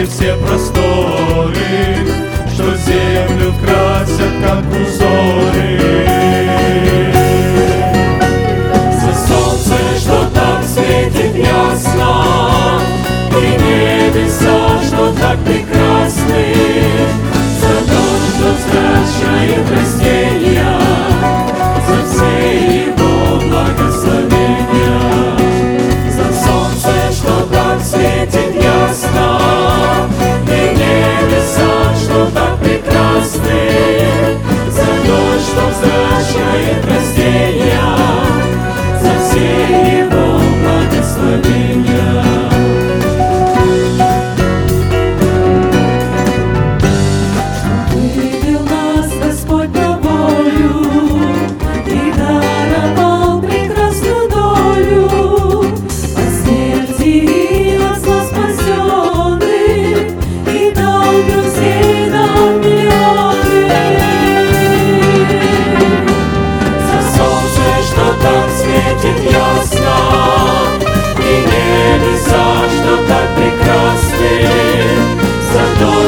и все просторы, Что землю красят, как узоры.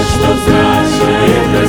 Chcesz to zdać, jedne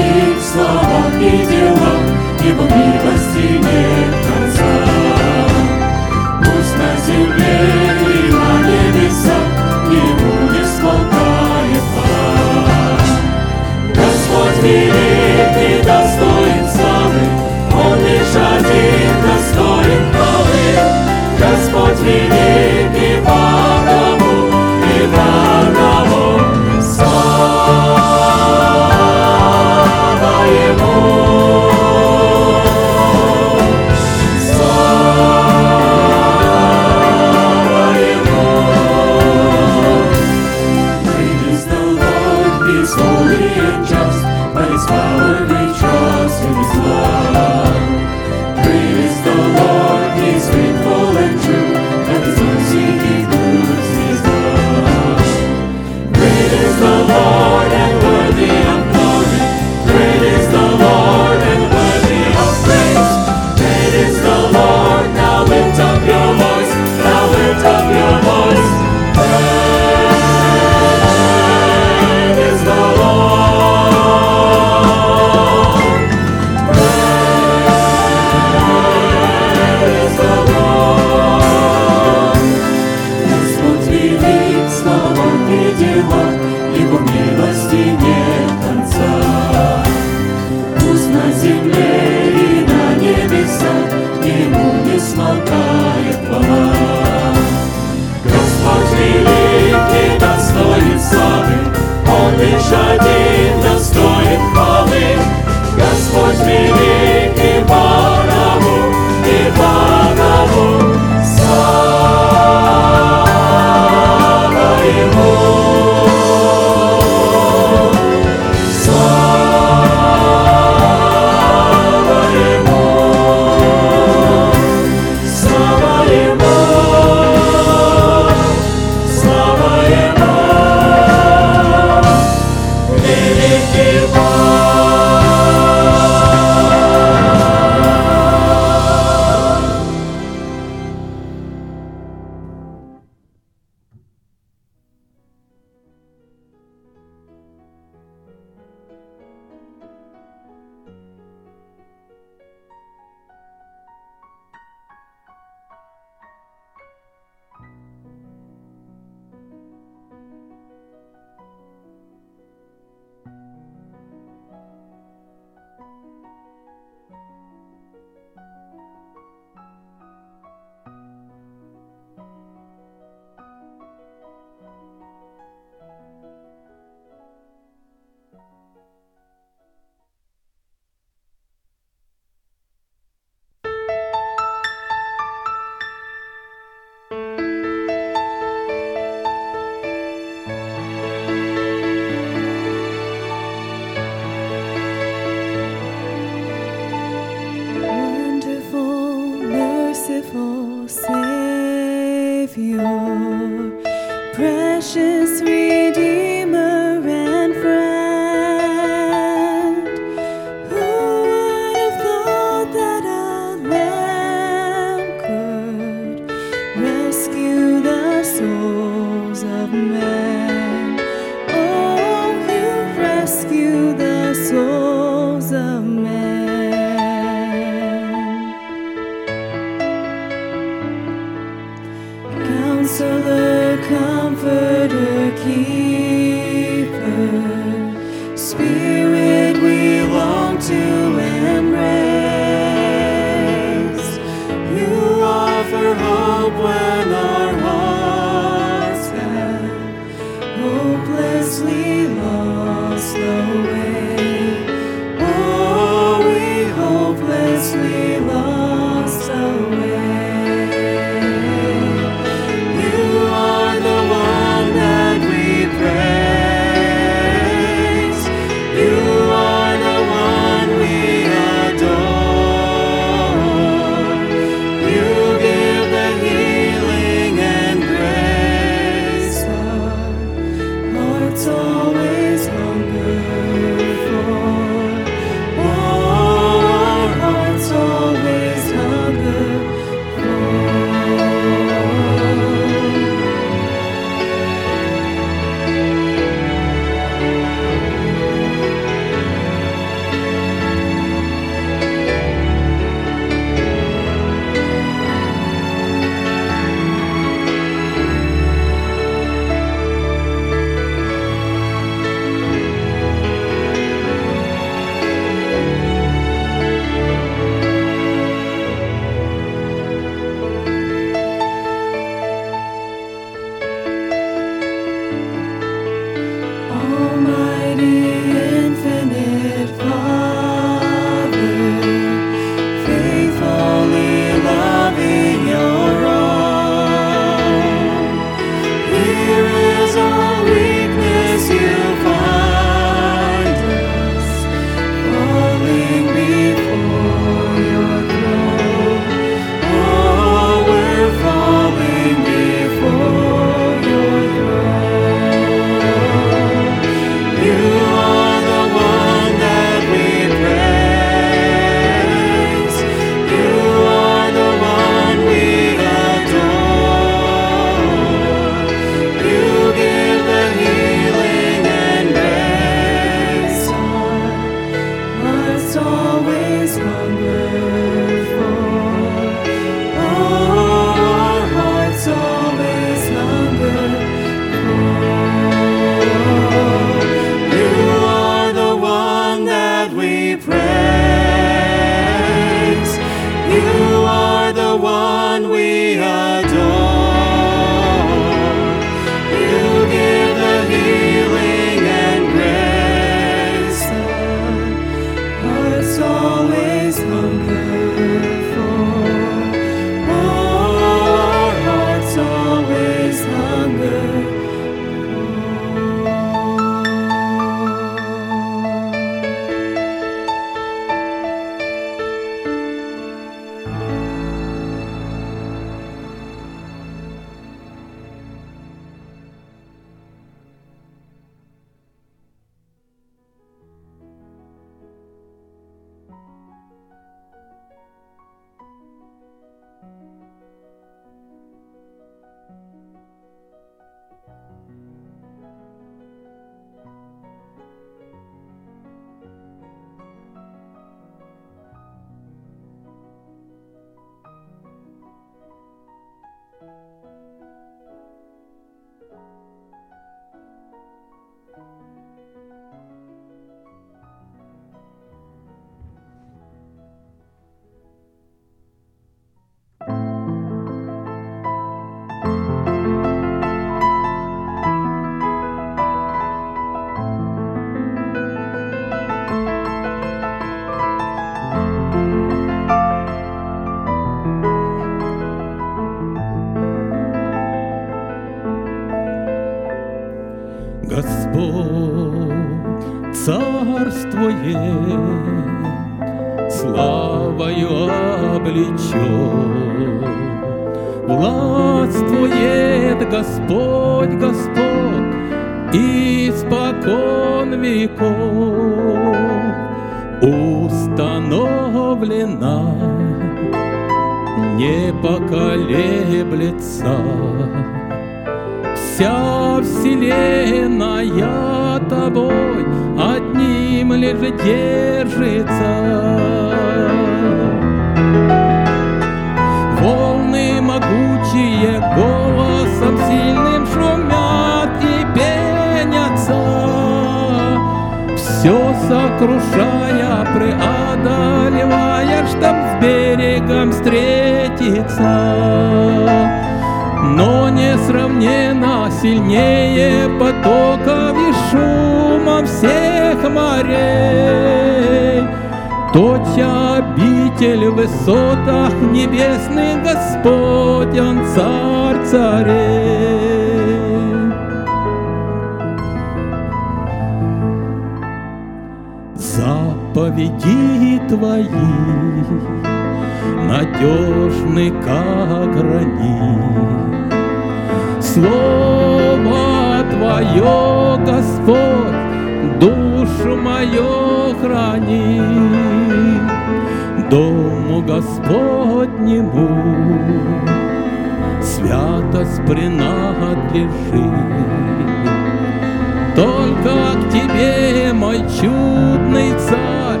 Только к Тебе, мой чудный царь,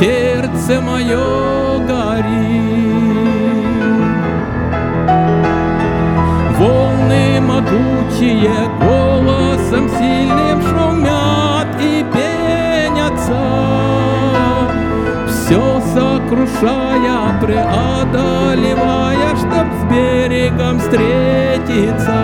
сердце мое горит. Волны могучие голосом сильным шумят и пенятся, Все сокрушая, преодолевая, Чтоб с берегом встретиться.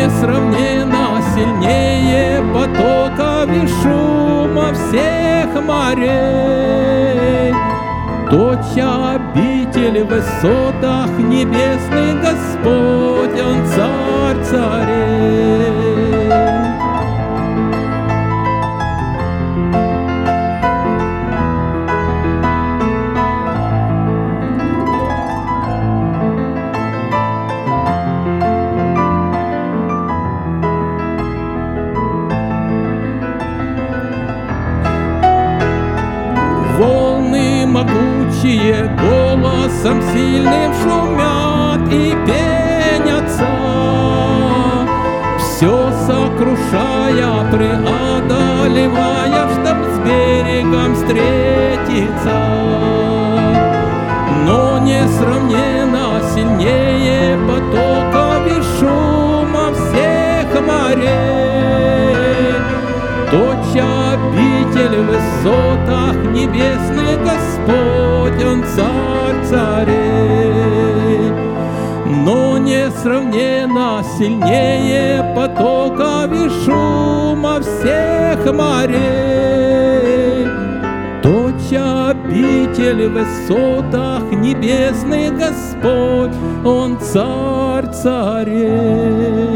Но несравненно сильнее потоков и шума всех морей. Точь обитель в высотах небесных Господь, Он царь царей. Могучие голосом сильным шумят и пенятся, Все сокрушая, преодолевая, Чтоб с берегом встретиться. Но несравненно сильнее потоков и шума всех морей. Точь обитель в высотах небесных Господь, царей. Но несравненно сильнее потоков и шума всех морей. Точь обитель в высотах небесных Господь, Он царь царей.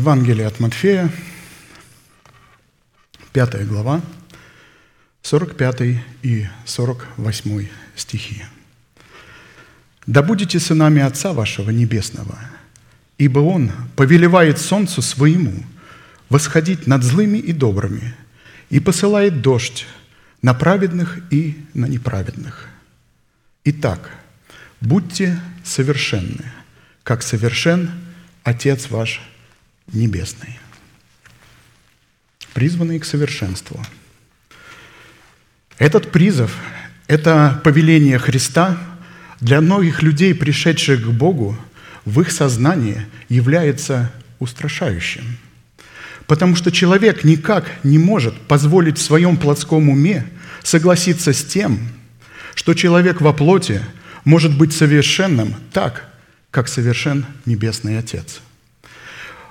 Евангелие от Матфея, 5 глава, 45 и 48 стихи. «Да будете сынами Отца вашего Небесного, ибо Он повелевает солнцу своему восходить над злыми и добрыми и посылает дождь на праведных и на неправедных. Итак, будьте совершенны, как совершен Отец ваш Небесный. Призванные к совершенству. Этот призыв – это повеление Христа для многих людей, пришедших к Богу, в их сознании является устрашающим. Потому что человек никак не может позволить в своем плотском уме согласиться с тем, что человек во плоти может быть совершенным так, как совершен Небесный Отец.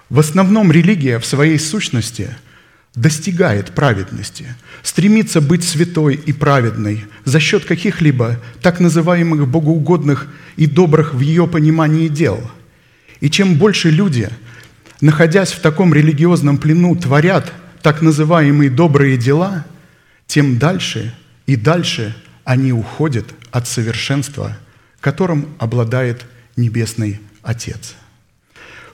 В основном религия в своей сущности достигает праведности, стремится быть святой и праведной за счет каких-либо так называемых богоугодных и добрых в ее понимании дел. И чем больше люди, находясь в таком религиозном плену, творят так называемые добрые дела, тем дальше и дальше они уходят от совершенства, которым обладает Небесный Отец.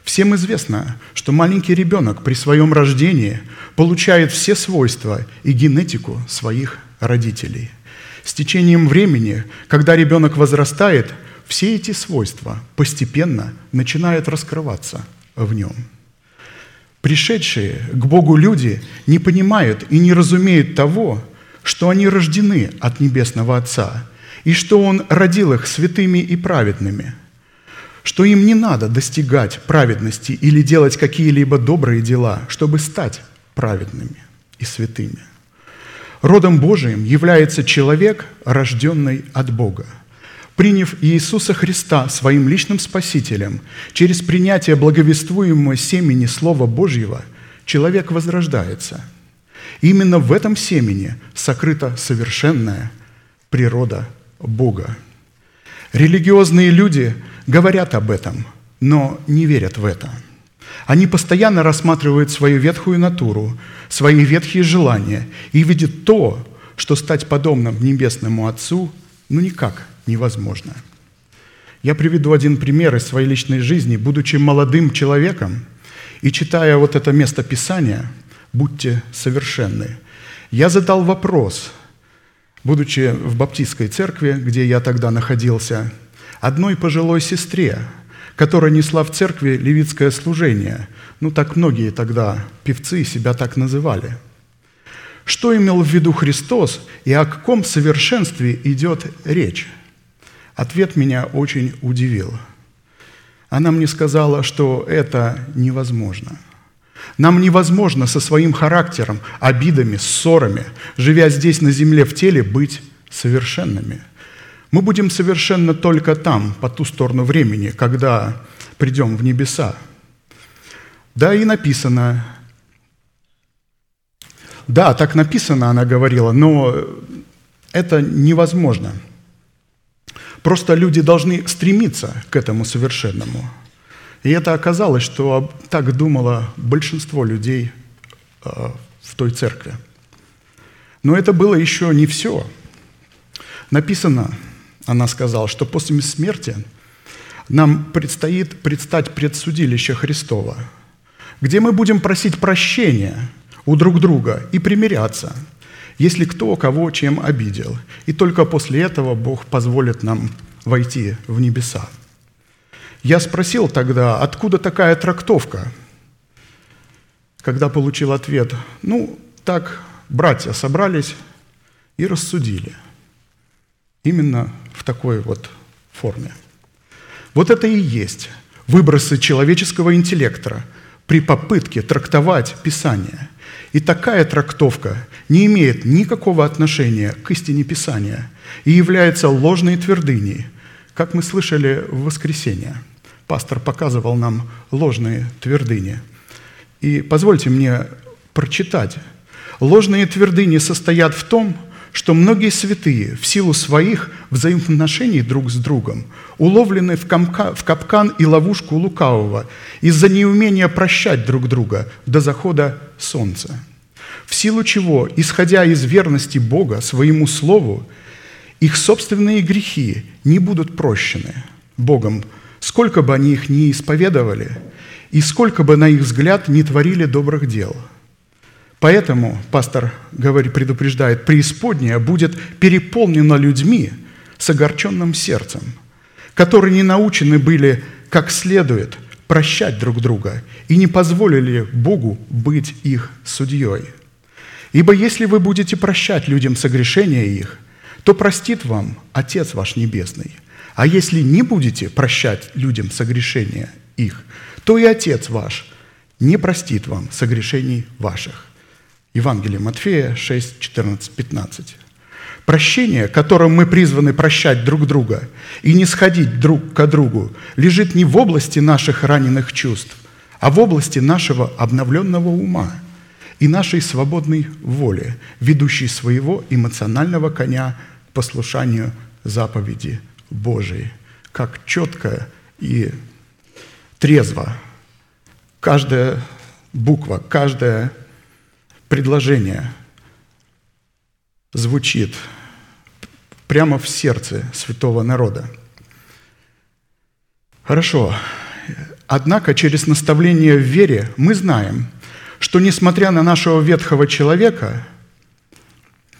Всем известно, что маленький ребенок при своем рождении получает все свойства и генетику своих родителей. С течением времени, когда ребенок возрастает, все эти свойства постепенно начинают раскрываться в нем. Пришедшие к Богу люди не понимают и не разумеют того, что они рождены от Небесного Отца, и что Он родил их святыми и праведными – что им не надо достигать праведности или делать какие-либо добрые дела, чтобы стать праведными и святыми. Родом Божиим является человек, рожденный от Бога. Приняв Иисуса Христа своим личным Спасителем, через принятие благовествуемого семени Слова Божьего, человек возрождается. именно в этом семени сокрыта совершенная природа Бога. Религиозные люди – говорят об этом, но не верят в это. Они постоянно рассматривают свою ветхую натуру, свои ветхие желания и видят то, что стать подобным Небесному Отцу ну никак невозможно. Я приведу один пример из своей личной жизни. Будучи молодым человеком и читая вот это место Писания «Будьте совершенны», я задал вопрос, будучи в баптистской церкви, где я тогда находился – одной пожилой сестре, которая несла в церкви левитское служение. Ну, так многие тогда певцы себя так называли. Что имел в виду Христос и о каком совершенстве идет речь? Ответ меня очень удивил. Она мне сказала, что это невозможно. Нам невозможно со своим характером, обидами, ссорами, живя здесь на земле в теле, быть совершенными – мы будем совершенно только там, по ту сторону времени, когда придем в небеса. Да, и написано. Да, так написано, она говорила, но это невозможно. Просто люди должны стремиться к этому совершенному. И это оказалось, что так думало большинство людей э, в той церкви. Но это было еще не все. Написано, она сказала, что после смерти нам предстоит предстать пред судилище Христова, где мы будем просить прощения у друг друга и примиряться, если кто кого чем обидел. И только после этого Бог позволит нам войти в небеса. Я спросил тогда, откуда такая трактовка? Когда получил ответ, ну, так братья собрались и рассудили – именно в такой вот форме. Вот это и есть выбросы человеческого интеллекта при попытке трактовать Писание. И такая трактовка не имеет никакого отношения к истине Писания и является ложной твердыней, как мы слышали в воскресенье. Пастор показывал нам ложные твердыни. И позвольте мне прочитать. Ложные твердыни состоят в том, что многие святые в силу своих взаимоотношений друг с другом уловлены в, комка, в капкан и ловушку лукавого из-за неумения прощать друг друга до захода солнца. В силу чего, исходя из верности Бога своему Слову, их собственные грехи не будут прощены Богом, сколько бы они их ни исповедовали и сколько бы, на их взгляд, не творили добрых дел – Поэтому, пастор говорит, предупреждает, преисподняя будет переполнена людьми с огорченным сердцем, которые не научены были как следует прощать друг друга и не позволили Богу быть их судьей. Ибо если вы будете прощать людям согрешения их, то простит вам Отец ваш Небесный. А если не будете прощать людям согрешения их, то и Отец ваш не простит вам согрешений ваших. Евангелие Матфея 6, 14, 15. Прощение, которым мы призваны прощать друг друга и не сходить друг к другу, лежит не в области наших раненых чувств, а в области нашего обновленного ума и нашей свободной воли, ведущей своего эмоционального коня к послушанию заповеди Божией. Как четко и трезво каждая буква, каждая предложение звучит прямо в сердце святого народа. Хорошо. Однако через наставление в вере мы знаем, что несмотря на нашего ветхого человека,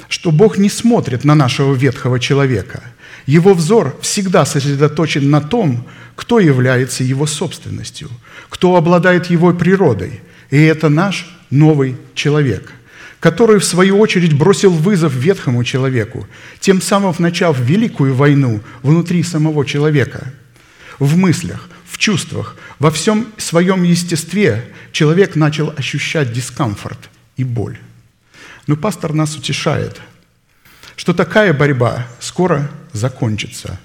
что Бог не смотрит на нашего ветхого человека. Его взор всегда сосредоточен на том, кто является его собственностью, кто обладает его природой. И это наш новый человек, который, в свою очередь, бросил вызов ветхому человеку, тем самым начав великую войну внутри самого человека. В мыслях, в чувствах, во всем своем естестве человек начал ощущать дискомфорт и боль. Но пастор нас утешает, что такая борьба скоро закончится,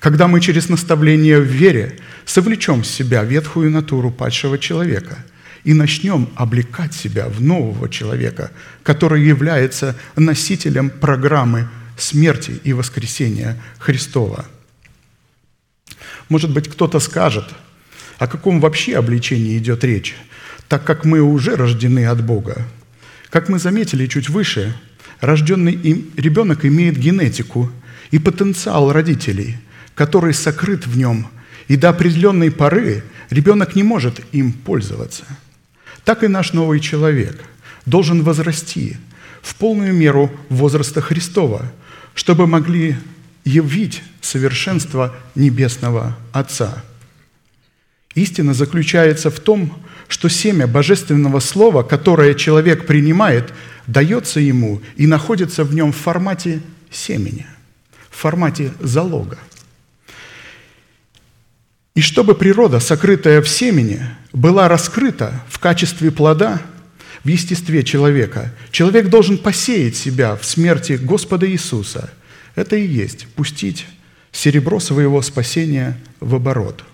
когда мы через наставление в вере совлечем в себя ветхую натуру падшего человека и начнем облекать себя в нового человека, который является носителем программы смерти и воскресения Христова. Может быть, кто-то скажет, о каком вообще обличении идет речь, так как мы уже рождены от Бога – как мы заметили чуть выше, рожденный им ребенок имеет генетику и потенциал родителей, который сокрыт в нем, и до определенной поры ребенок не может им пользоваться. Так и наш новый человек должен возрасти в полную меру возраста Христова, чтобы могли явить совершенство Небесного Отца. Истина заключается в том, что семя божественного слова, которое человек принимает, дается ему и находится в нем в формате семени, в формате залога. И чтобы природа, сокрытая в семени, была раскрыта в качестве плода в естестве человека, человек должен посеять себя в смерти Господа Иисуса. Это и есть пустить серебро своего спасения в оборот.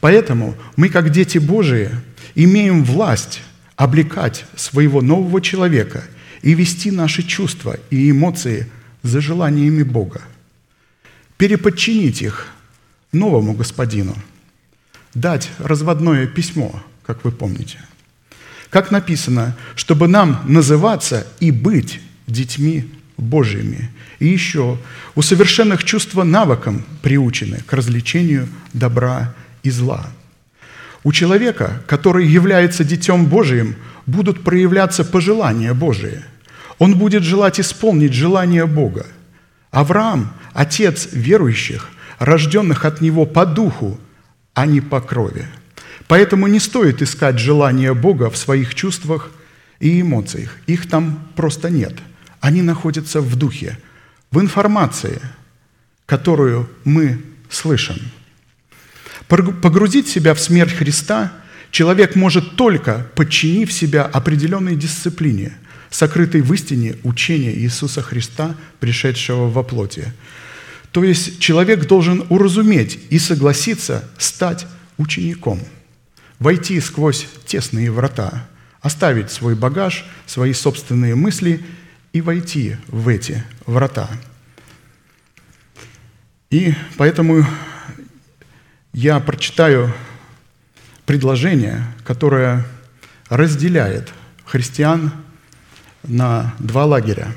Поэтому мы, как дети Божии, имеем власть облекать своего нового человека и вести наши чувства и эмоции за желаниями Бога, переподчинить их новому господину, дать разводное письмо, как вы помните. Как написано, чтобы нам называться и быть детьми Божьими. И еще, у совершенных чувства навыкам приучены к развлечению добра и зла – у человека, который является Детем Божиим, будут проявляться пожелания Божии. Он будет желать исполнить желание Бога. Авраам – отец верующих, рожденных от него по духу, а не по крови. Поэтому не стоит искать желания Бога в своих чувствах и эмоциях. Их там просто нет. Они находятся в духе, в информации, которую мы слышим – Погрузить себя в смерть Христа человек может только подчинив себя определенной дисциплине, сокрытой в истине учения Иисуса Христа, пришедшего во плоти. То есть человек должен уразуметь и согласиться стать учеником, войти сквозь тесные врата, оставить свой багаж, свои собственные мысли и войти в эти врата. И поэтому я прочитаю предложение, которое разделяет христиан на два лагеря.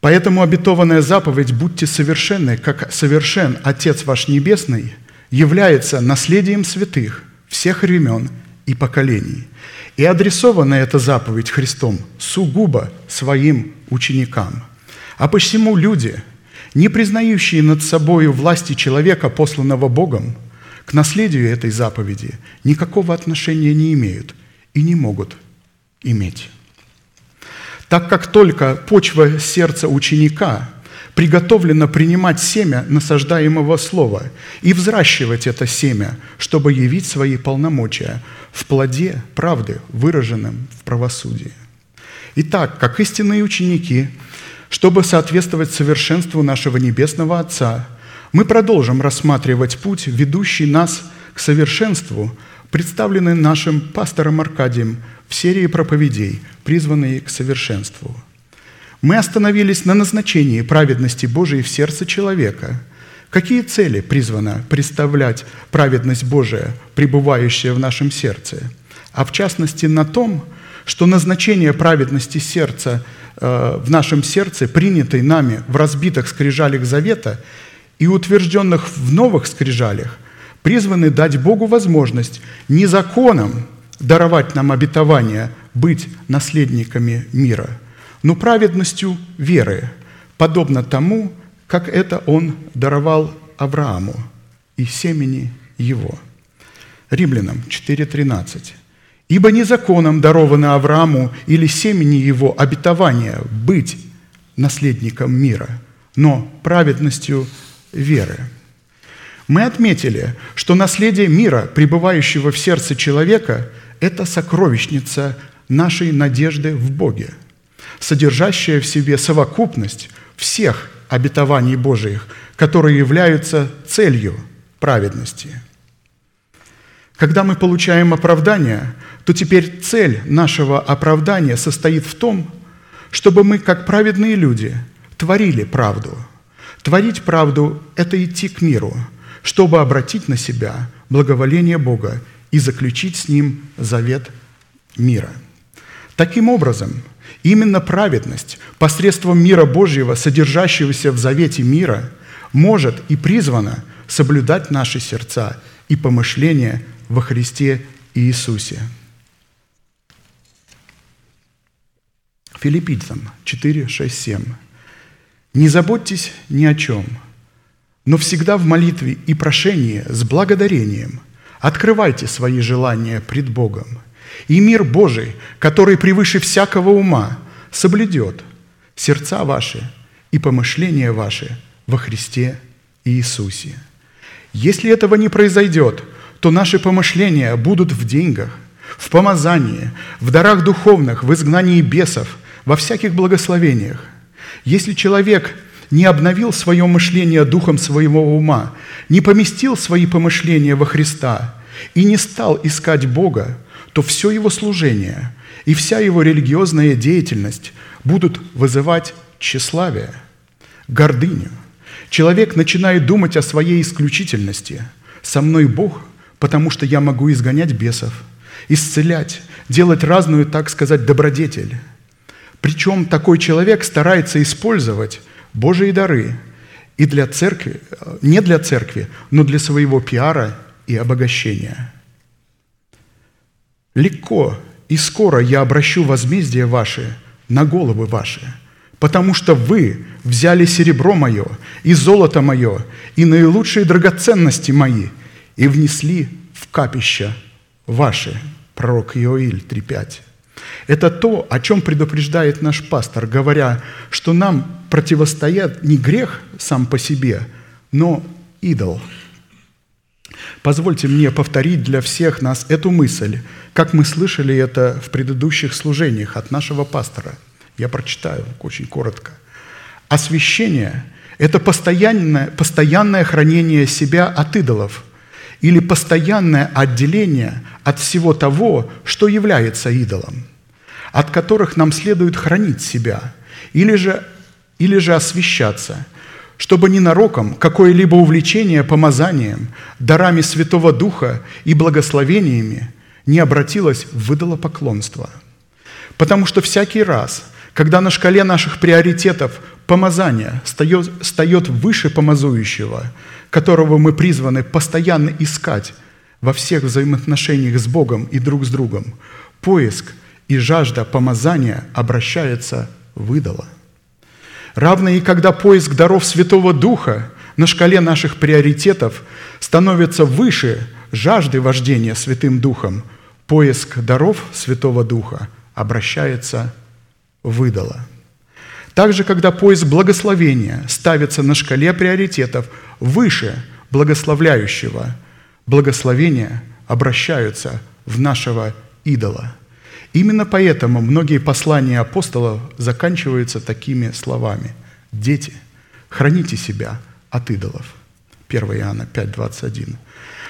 Поэтому обетованная заповедь «Будьте совершенны, как совершен Отец ваш Небесный» является наследием святых всех времен и поколений. И адресована эта заповедь Христом сугубо своим ученикам. А почему люди – не признающие над собой власти человека, посланного Богом, к наследию этой заповеди никакого отношения не имеют и не могут иметь. Так как только почва сердца ученика приготовлена принимать семя насаждаемого слова и взращивать это семя, чтобы явить свои полномочия в плоде правды, выраженном в правосудии. Итак, как истинные ученики – чтобы соответствовать совершенству нашего Небесного Отца, мы продолжим рассматривать путь, ведущий нас к совершенству, представленный нашим пастором Аркадием в серии проповедей, призванные к совершенству. Мы остановились на назначении праведности Божией в сердце человека. Какие цели призвано представлять праведность Божия, пребывающая в нашем сердце? А в частности на том, что назначение праведности сердца э, в нашем сердце, принятой нами в разбитых скрижалях завета и утвержденных в новых скрижалях, призваны дать Богу возможность не законом даровать нам обетование быть наследниками мира, но праведностью веры, подобно тому, как это Он даровал Аврааму и семени его. Римлянам 4.13. «Ибо не законом даровано Аврааму или семени его обетование быть наследником мира, но праведностью веры». Мы отметили, что наследие мира, пребывающего в сердце человека, это сокровищница нашей надежды в Боге, содержащая в себе совокупность всех обетований Божиих, которые являются целью праведности. Когда мы получаем оправдание, то теперь цель нашего оправдания состоит в том, чтобы мы, как праведные люди, творили правду. Творить правду – это идти к миру – чтобы обратить на себя благоволение Бога и заключить с Ним завет мира. Таким образом, именно праведность посредством мира Божьего, содержащегося в завете мира, может и призвана соблюдать наши сердца и помышления во Христе Иисусе. Филиппийцам 4, 6, 7. «Не заботьтесь ни о чем – но всегда в молитве и прошении с благодарением открывайте свои желания пред Богом. И мир Божий, который превыше всякого ума, соблюдет сердца ваши и помышления ваши во Христе Иисусе. Если этого не произойдет, то наши помышления будут в деньгах, в помазании, в дарах духовных, в изгнании бесов, во всяких благословениях. Если человек – не обновил свое мышление духом своего ума, не поместил свои помышления во Христа и не стал искать Бога, то все его служение и вся его религиозная деятельность будут вызывать тщеславие, гордыню. Человек начинает думать о своей исключительности. «Со мной Бог, потому что я могу изгонять бесов, исцелять, делать разную, так сказать, добродетель». Причем такой человек старается использовать Божьи дары и для церкви, не для церкви, но для своего пиара и обогащения. Легко и скоро я обращу возмездие ваше на головы ваши, потому что вы взяли серебро мое и золото мое и наилучшие драгоценности мои и внесли в капища ваши. Пророк Иоиль 3.5. Это то, о чем предупреждает наш пастор, говоря, что нам противостоят не грех сам по себе, но идол. Позвольте мне повторить для всех нас эту мысль, как мы слышали это в предыдущих служениях от нашего пастора. Я прочитаю очень коротко. Освящение – это постоянное, постоянное хранение себя от идолов или постоянное отделение от всего того, что является идолом от которых нам следует хранить себя, или же, или же освящаться, чтобы ненароком какое-либо увлечение помазанием, дарами Святого Духа и благословениями не обратилось в выдалопоклонство. Потому что всякий раз, когда на шкале наших приоритетов помазание встает, встает выше помазующего, которого мы призваны постоянно искать во всех взаимоотношениях с Богом и друг с другом, поиск и жажда помазания обращается в идола. Равно и когда поиск даров Святого Духа на шкале наших приоритетов становится выше жажды вождения Святым Духом, поиск даров Святого Духа обращается в идола. Также, когда поиск благословения ставится на шкале приоритетов выше благословляющего, благословения обращаются в нашего идола – Именно поэтому многие послания апостолов заканчиваются такими словами. «Дети, храните себя от идолов». 1 Иоанна 5, 21.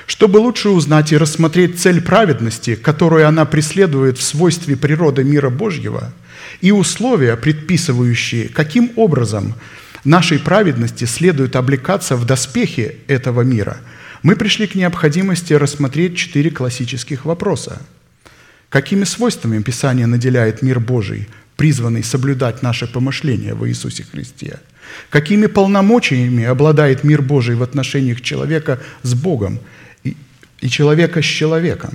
Чтобы лучше узнать и рассмотреть цель праведности, которую она преследует в свойстве природы мира Божьего, и условия, предписывающие, каким образом нашей праведности следует облекаться в доспехи этого мира, мы пришли к необходимости рассмотреть четыре классических вопроса – Какими свойствами Писание наделяет мир Божий, призванный соблюдать наше помышление во Иисусе Христе? Какими полномочиями обладает мир Божий в отношениях человека с Богом и, и человека с человеком?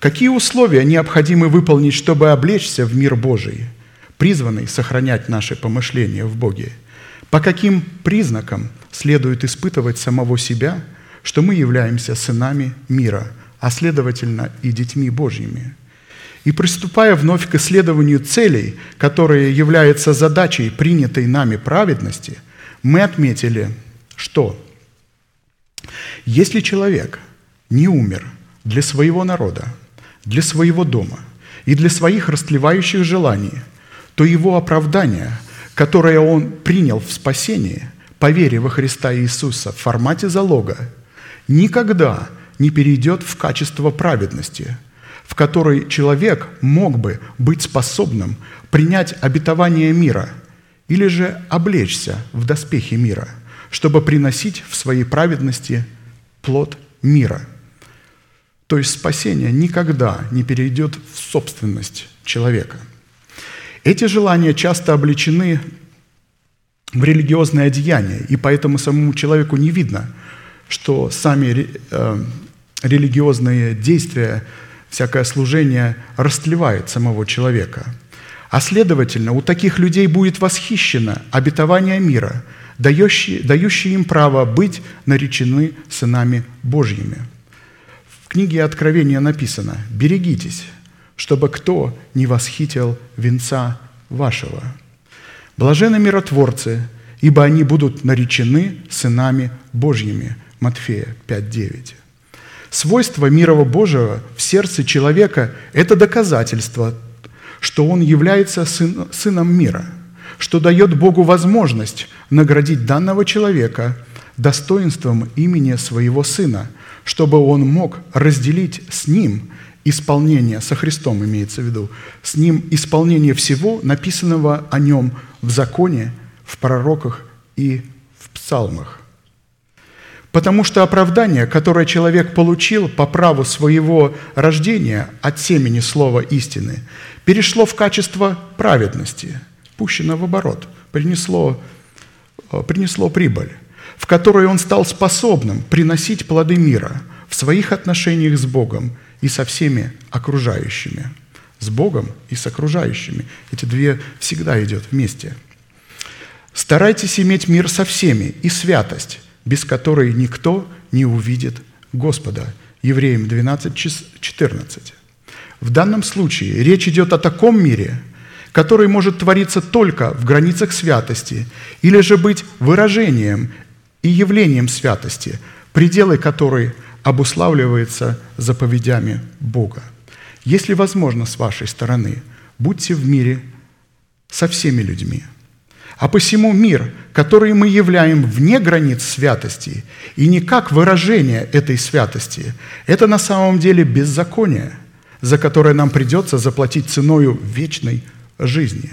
Какие условия необходимо выполнить, чтобы облечься в мир Божий, призванный сохранять наши помышления в Боге? По каким признакам следует испытывать самого себя, что мы являемся сынами мира, а следовательно и детьми Божьими? И приступая вновь к исследованию целей, которые являются задачей принятой нами праведности, мы отметили, что если человек не умер для своего народа, для своего дома и для своих растлевающих желаний, то его оправдание, которое он принял в спасении, по вере во Христа Иисуса в формате залога, никогда не перейдет в качество праведности, в которой человек мог бы быть способным принять обетование мира или же облечься в доспехи мира, чтобы приносить в своей праведности плод мира – то есть спасение никогда не перейдет в собственность человека. Эти желания часто обличены в религиозное одеяние, и поэтому самому человеку не видно, что сами э, религиозные действия, всякое служение растлевает самого человека. А следовательно, у таких людей будет восхищено обетование мира, дающее, им право быть наречены сынами Божьими – книге Откровения написано «Берегитесь, чтобы кто не восхитил венца вашего. Блажены миротворцы, ибо они будут наречены сынами Божьими». Матфея 5.9. Свойство мирова Божьего в сердце человека – это доказательство, что он является сын, сыном мира, что дает Богу возможность наградить данного человека достоинством имени своего сына – чтобы он мог разделить с ним исполнение, со Христом имеется в виду, с ним исполнение всего, написанного о нем в законе, в пророках и в псалмах. Потому что оправдание, которое человек получил по праву своего рождения от семени слова истины, перешло в качество праведности, пущено в оборот, принесло, э, принесло прибыль в которой он стал способным приносить плоды мира в своих отношениях с Богом и со всеми окружающими. С Богом и с окружающими. Эти две всегда идет вместе. Старайтесь иметь мир со всеми и святость, без которой никто не увидит Господа. Евреям 12, 14. В данном случае речь идет о таком мире, который может твориться только в границах святости или же быть выражением и явлением святости, пределы которой обуславливаются заповедями Бога. Если возможно с вашей стороны, будьте в мире со всеми людьми. А посему мир, который мы являем вне границ святости и не как выражение этой святости, это на самом деле беззаконие, за которое нам придется заплатить ценою вечной жизни.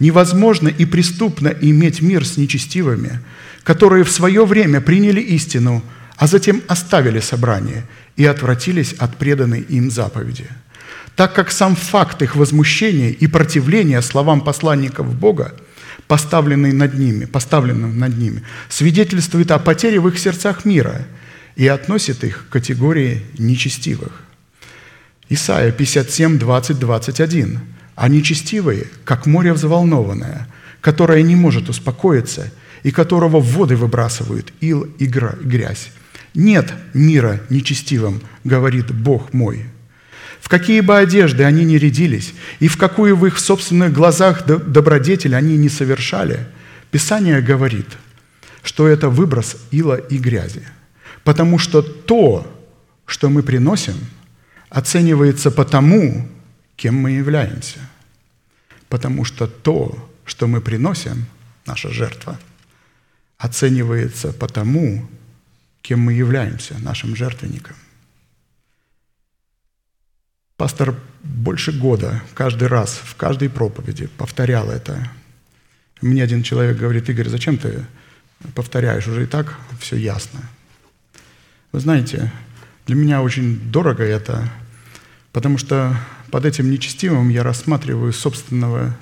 Невозможно и преступно иметь мир с нечестивыми – которые в свое время приняли истину, а затем оставили собрание и отвратились от преданной им заповеди. Так как сам факт их возмущения и противления словам посланников Бога, поставленный над ними, поставленным над ними, свидетельствует о потере в их сердцах мира и относит их к категории нечестивых. Исайя 57, 20, 21. «А нечестивые, как море взволнованное, которое не может успокоиться – и которого воды выбрасывают ил и грязь. Нет мира нечестивым, говорит Бог мой. В какие бы одежды они ни рядились, и в какую в их собственных глазах добродетель они не совершали, Писание говорит, что это выброс ила и грязи. Потому что то, что мы приносим, оценивается по тому, кем мы являемся. Потому что то, что мы приносим, наша жертва – оценивается по тому, кем мы являемся, нашим жертвенником. Пастор больше года каждый раз в каждой проповеди повторял это. Мне один человек говорит, Игорь, зачем ты повторяешь? Уже и так все ясно. Вы знаете, для меня очень дорого это, Потому что под этим нечестивым я рассматриваю собственного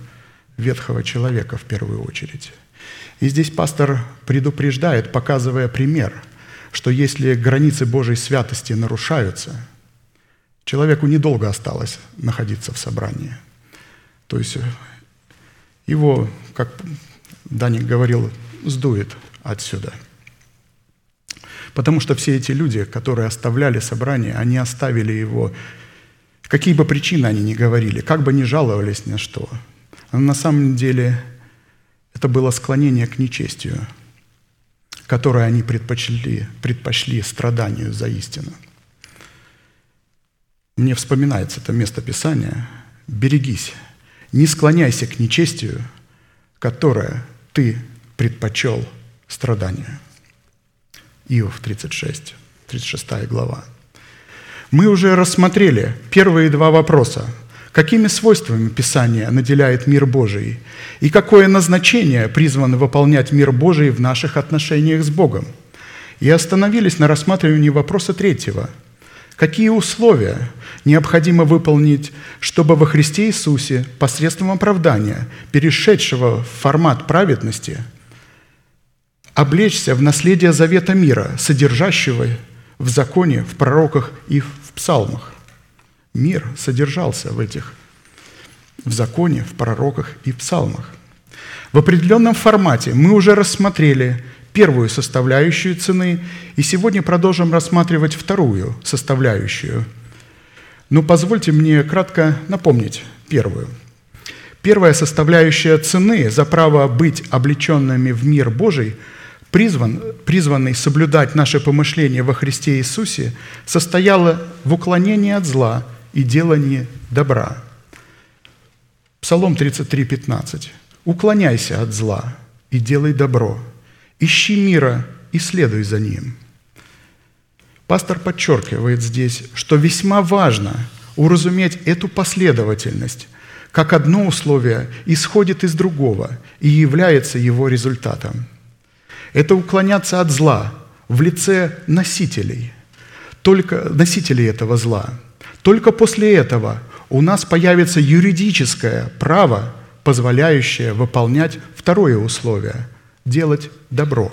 ветхого человека в первую очередь. И здесь пастор предупреждает, показывая пример, что если границы Божьей святости нарушаются, человеку недолго осталось находиться в собрании. То есть его, как Даник говорил, сдует отсюда. Потому что все эти люди, которые оставляли собрание, они оставили его, какие бы причины они ни говорили, как бы ни жаловались ни на что. Но на самом деле это было склонение к нечестию, которое они предпочли, предпочли страданию за истину. Мне вспоминается это место Писания. «Берегись, не склоняйся к нечестию, которое ты предпочел страданию». Иов 36, 36 глава. Мы уже рассмотрели первые два вопроса. Какими свойствами Писание наделяет мир Божий? И какое назначение призвано выполнять мир Божий в наших отношениях с Богом? И остановились на рассматривании вопроса третьего. Какие условия необходимо выполнить, чтобы во Христе Иисусе посредством оправдания, перешедшего в формат праведности – облечься в наследие завета мира, содержащего в законе, в пророках и в псалмах. Мир содержался в этих, в законе, в пророках и в псалмах. В определенном формате мы уже рассмотрели первую составляющую цены, и сегодня продолжим рассматривать вторую составляющую. Но позвольте мне кратко напомнить первую. Первая составляющая цены за право быть облеченными в мир Божий – призван, призванный соблюдать наше помышление во Христе Иисусе, состояла в уклонении от зла и делании добра. Псалом 33, 15. «Уклоняйся от зла и делай добро, ищи мира и следуй за ним». Пастор подчеркивает здесь, что весьма важно уразуметь эту последовательность, как одно условие исходит из другого и является его результатом – это уклоняться от зла в лице носителей, только носителей этого зла. Только после этого у нас появится юридическое право, позволяющее выполнять второе условие – делать добро.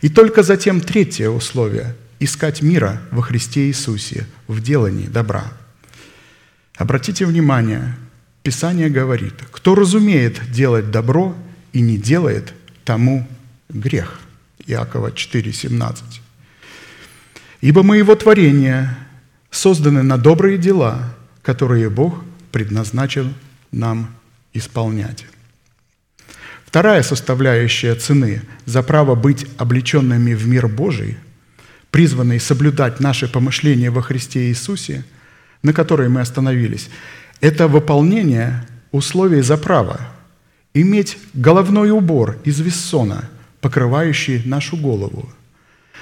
И только затем третье условие – искать мира во Христе Иисусе в делании добра. Обратите внимание, Писание говорит, кто разумеет делать добро и не делает, тому грех. Иакова 4,17. «Ибо мы Его творение, созданы на добрые дела, которые Бог предназначил нам исполнять». Вторая составляющая цены за право быть облеченными в мир Божий, призванные соблюдать наши помышления во Христе Иисусе, на которой мы остановились, это выполнение условий за право иметь головной убор из вессона – покрывающий нашу голову,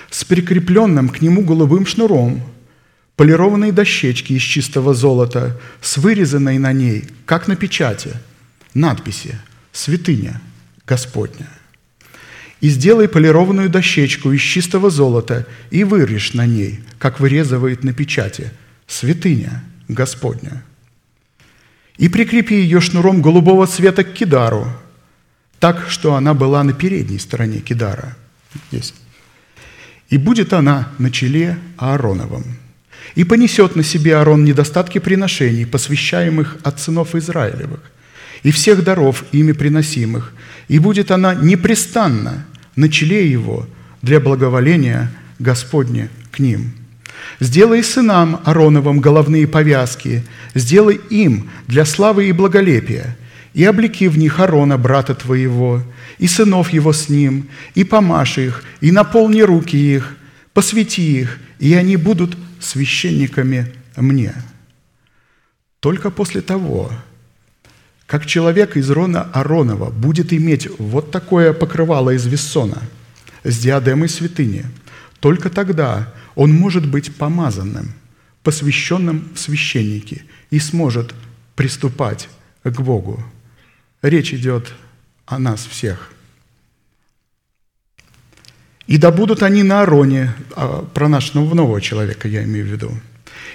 с прикрепленным к нему голубым шнуром, полированной дощечки из чистого золота, с вырезанной на ней, как на печати, надписи «Святыня Господня». И сделай полированную дощечку из чистого золота и вырежь на ней, как вырезывает на печати, «Святыня Господня». И прикрепи ее шнуром голубого цвета к кидару – так, что она была на передней стороне Кидара. Здесь. «И будет она на челе Аароновом, и понесет на себе Аарон недостатки приношений, посвящаемых от сынов Израилевых, и всех даров ими приносимых, и будет она непрестанно на челе его для благоволения Господне к ним. Сделай сынам Аароновым головные повязки, сделай им для славы и благолепия – и облеки в них Арона, брата твоего, и сынов его с ним, и помажь их, и наполни руки их, посвяти их, и они будут священниками мне». Только после того, как человек из рона Аронова будет иметь вот такое покрывало из вессона с диадемой святыни, только тогда он может быть помазанным, посвященным в священники и сможет приступать к Богу. Речь идет о нас всех. «И да будут они на Ароне», а про нашего нового человека я имею в виду,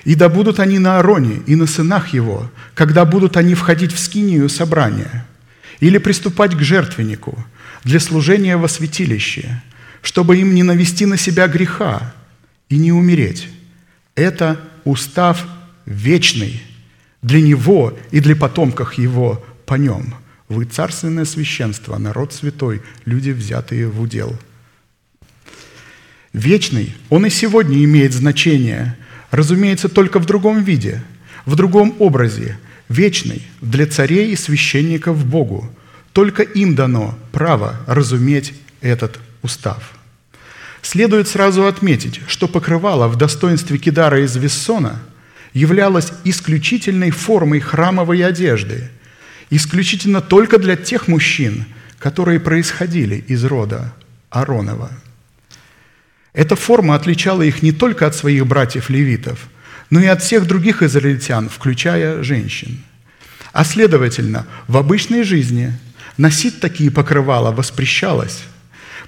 И да будут они на Аароне и на сынах его, когда будут они входить в скинию собрания, или приступать к жертвеннику для служения во святилище, чтобы им не навести на себя греха и не умереть. Это устав вечный для него и для потомков его по нем. Вы царственное священство, народ святой, люди, взятые в удел. Вечный, он и сегодня имеет значение – разумеется, только в другом виде, в другом образе, вечный для царей и священников Богу. Только им дано право разуметь этот устав. Следует сразу отметить, что покрывало в достоинстве Кидара из Виссона являлось исключительной формой храмовой одежды, исключительно только для тех мужчин, которые происходили из рода Аронова – эта форма отличала их не только от своих братьев-левитов, но и от всех других израильтян, включая женщин. А следовательно, в обычной жизни носить такие покрывала воспрещалось,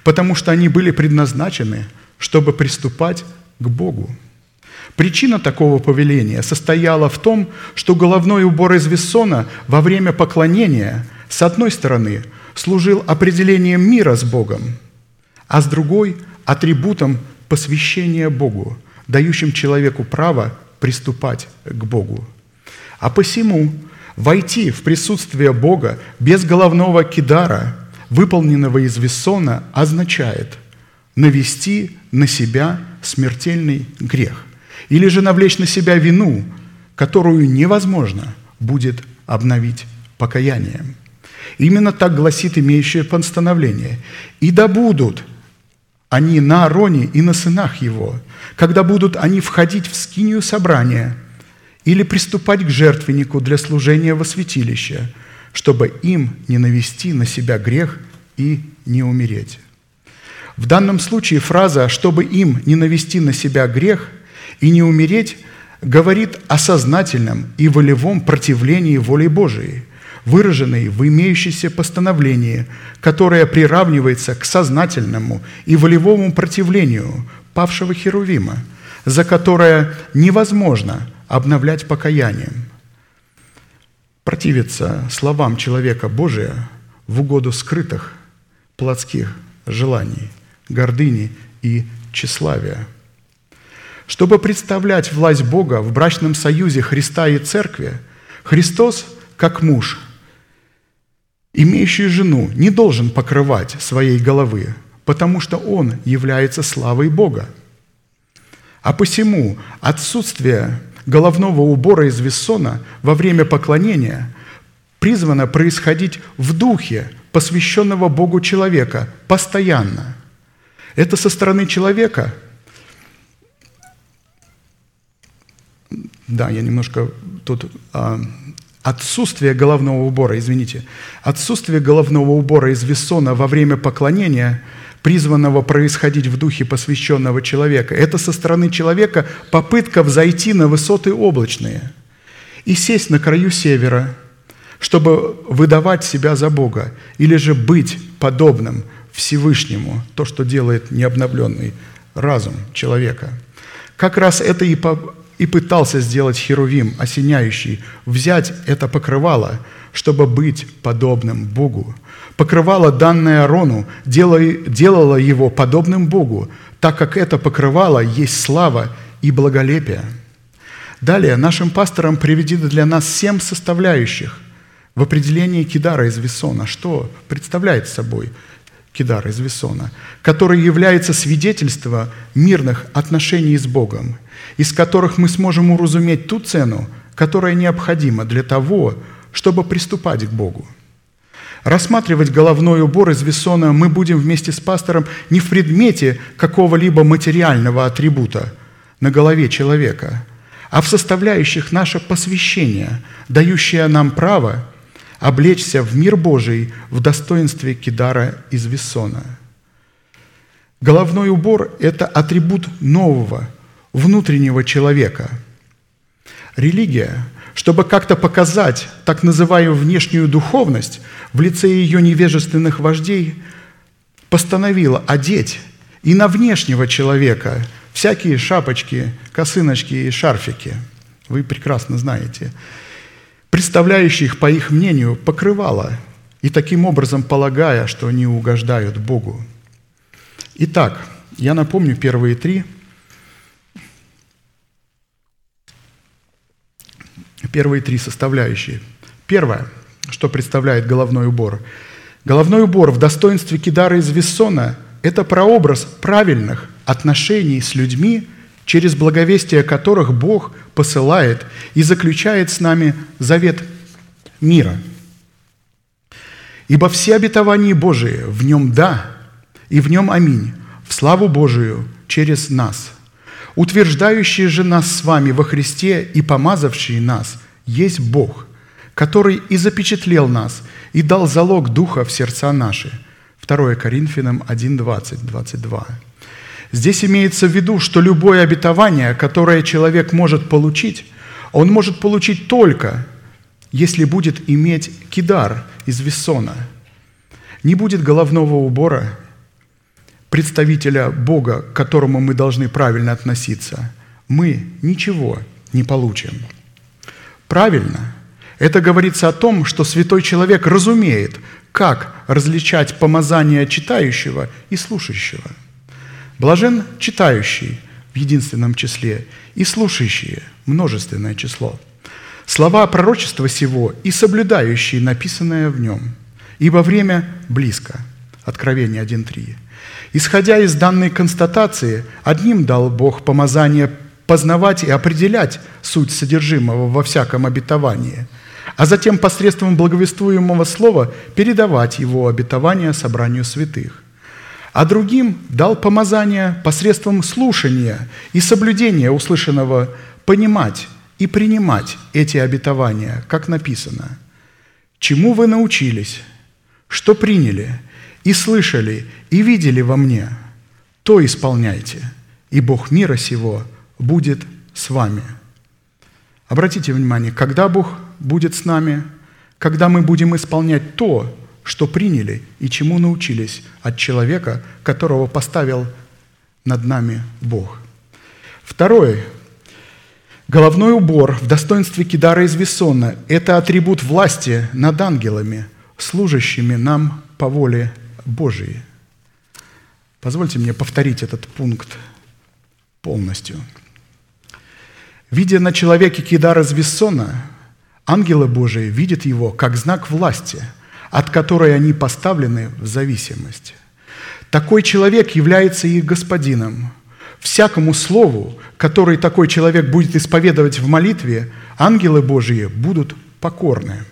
потому что они были предназначены, чтобы приступать к Богу. Причина такого повеления состояла в том, что головной убор из вессона во время поклонения, с одной стороны, служил определением мира с Богом, а с другой – атрибутом посвящения Богу, дающим человеку право приступать к Богу. А посему войти в присутствие Бога без головного кидара, выполненного из весона, означает навести на себя смертельный грех или же навлечь на себя вину, которую невозможно будет обновить покаянием. Именно так гласит имеющее постановление. «И да будут они на Ароне и на сынах его, когда будут они входить в скинию собрания или приступать к жертвеннику для служения во святилище, чтобы им не навести на себя грех и не умереть. В данном случае фраза «чтобы им не навести на себя грех и не умереть» говорит о сознательном и волевом противлении воли Божией – выраженный в имеющейся постановлении, которое приравнивается к сознательному и волевому противлению павшего Херувима, за которое невозможно обновлять покаянием. Противиться словам человека Божия в угоду скрытых плотских желаний, гордыни и тщеславия. Чтобы представлять власть Бога в брачном союзе Христа и Церкви, Христос, как муж – имеющий жену, не должен покрывать своей головы, потому что он является славой Бога. А посему отсутствие головного убора из вессона во время поклонения призвано происходить в духе посвященного Богу человека постоянно. Это со стороны человека да, я немножко тут а, отсутствие головного убора, извините, отсутствие головного убора из весона во время поклонения, призванного происходить в духе посвященного человека, это со стороны человека попытка взойти на высоты облачные и сесть на краю севера, чтобы выдавать себя за Бога, или же быть подобным Всевышнему, то, что делает необновленный разум человека. Как раз это и и пытался сделать Херувим, осеняющий, взять это покрывало, чтобы быть подобным Богу. Покрывало, данное Арону, делало его подобным Богу, так как это покрывало есть слава и благолепие. Далее нашим пасторам приведено для нас семь составляющих в определении кидара из весона. Что представляет собой кидар из весона? Который является свидетельством мирных отношений с Богом – из которых мы сможем уразуметь ту цену, которая необходима для того, чтобы приступать к Богу. Рассматривать головной убор из весона мы будем вместе с пастором не в предмете какого-либо материального атрибута на голове человека, а в составляющих наше посвящение, дающее нам право облечься в мир Божий в достоинстве кидара из весона. Головной убор – это атрибут нового – внутреннего человека. Религия, чтобы как-то показать так называемую внешнюю духовность в лице ее невежественных вождей, постановила одеть и на внешнего человека всякие шапочки, косыночки и шарфики. Вы прекрасно знаете. Представляющие их, по их мнению, покрывало, и таким образом полагая, что они угождают Богу. Итак, я напомню первые три. Первые три составляющие. Первое, что представляет головной убор. Головной убор в достоинстве кидара из Виссона – это прообраз правильных отношений с людьми, через благовестие которых Бог посылает и заключает с нами завет мира. Ибо все обетования Божии в нем «да» и в нем «аминь» в славу Божию через нас. Утверждающий же нас с вами во Христе и помазавший нас есть Бог, который и запечатлел нас, и дал залог Духа в сердца наши. 2 Коринфянам 1, 20, 22. Здесь имеется в виду, что любое обетование, которое человек может получить, он может получить только, если будет иметь кидар из вессона. Не будет головного убора представителя Бога, к которому мы должны правильно относиться. Мы ничего не получим. Правильно – это говорится о том, что святой человек разумеет, как различать помазание читающего и слушающего – Блажен читающий в единственном числе и слушающие множественное число. Слова пророчества сего и соблюдающие написанное в нем. Ибо время близко. Откровение 1.3. Исходя из данной констатации, одним дал Бог помазание познавать и определять суть содержимого во всяком обетовании, а затем посредством благовествуемого слова передавать его обетование собранию святых – а другим дал помазание посредством слушания и соблюдения услышанного понимать и принимать эти обетования, как написано. «Чему вы научились, что приняли и слышали и видели во мне, то исполняйте, и Бог мира сего будет с вами». Обратите внимание, когда Бог будет с нами, когда мы будем исполнять то, что приняли и чему научились от человека, которого поставил над нами Бог. Второе. Головной убор в достоинстве кидара из Вессона – это атрибут власти над ангелами, служащими нам по воле Божией. Позвольте мне повторить этот пункт полностью. Видя на человеке кидар из Вессона, ангелы Божии видят его как знак власти – от которой они поставлены в зависимость. Такой человек является их господином. Всякому слову, который такой человек будет исповедовать в молитве, ангелы Божьи будут покорны.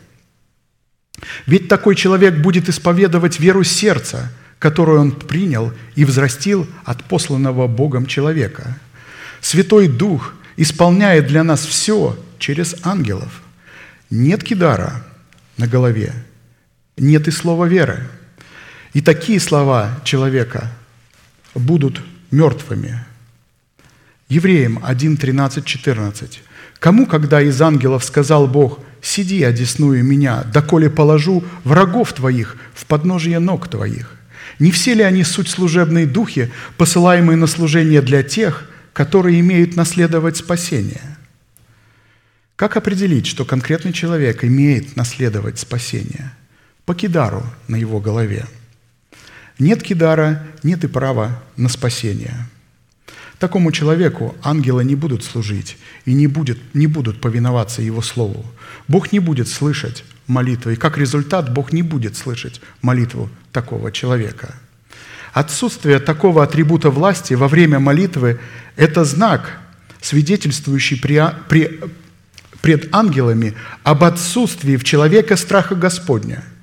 Ведь такой человек будет исповедовать веру сердца, которую он принял и взрастил от посланного Богом человека. Святой Дух исполняет для нас все через ангелов. Нет кидара на голове – нет и слова веры. И такие слова человека будут мертвыми. Евреям 1, 13, 14. «Кому, когда из ангелов сказал Бог, «Сиди, одесную меня, доколе положу врагов твоих в подножие ног твоих»? Не все ли они суть служебные духи, посылаемые на служение для тех, которые имеют наследовать спасение?» Как определить, что конкретный человек имеет наследовать спасение – по кидару на его голове. Нет кидара, нет и права на спасение. Такому человеку ангелы не будут служить и не, будет, не будут повиноваться его слову. Бог не будет слышать молитвы, и как результат Бог не будет слышать молитву такого человека. Отсутствие такого атрибута власти во время молитвы – это знак, свидетельствующий при, при, пред ангелами об отсутствии в человеке страха Господня –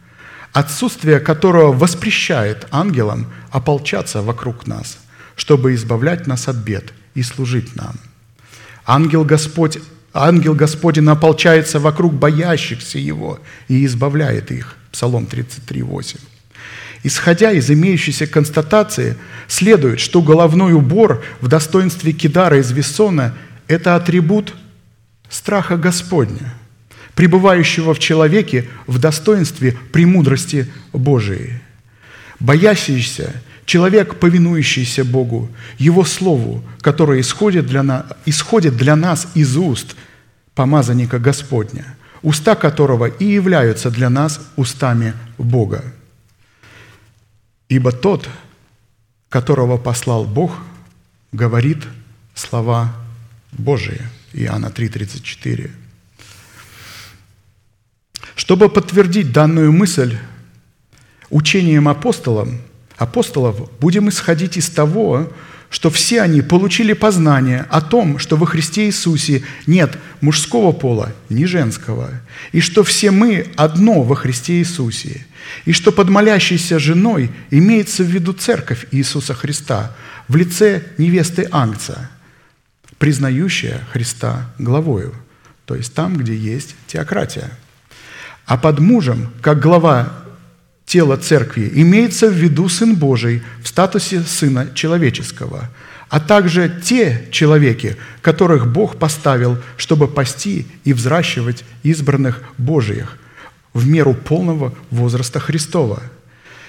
отсутствие которого воспрещает ангелам ополчаться вокруг нас, чтобы избавлять нас от бед и служить нам. Ангел, Господь, ангел Господень ополчается вокруг боящихся Его и избавляет их. Псалом 33, 8. Исходя из имеющейся констатации, следует, что головной убор в достоинстве кидара из Вессона – это атрибут страха Господня – пребывающего в человеке в достоинстве премудрости Божией. Боящийся Человек, повинующийся Богу, Его Слову, которое исходит для, на, исходит для нас из уст помазанника Господня, уста которого и являются для нас устами Бога. Ибо тот, которого послал Бог, говорит слова Божии. Иоанна 3,34. Чтобы подтвердить данную мысль, учением апостолам, апостолов будем исходить из того, что все они получили познание о том, что во Христе Иисусе нет мужского пола, ни женского, и что все мы одно во Христе Иисусе, и что под молящейся женой имеется в виду церковь Иисуса Христа в лице невесты Ангца, признающая Христа главою, то есть там, где есть теократия. А под мужем, как глава тела церкви, имеется в виду Сын Божий в статусе Сына Человеческого, а также те человеки, которых Бог поставил, чтобы пасти и взращивать избранных Божиих в меру полного возраста Христова.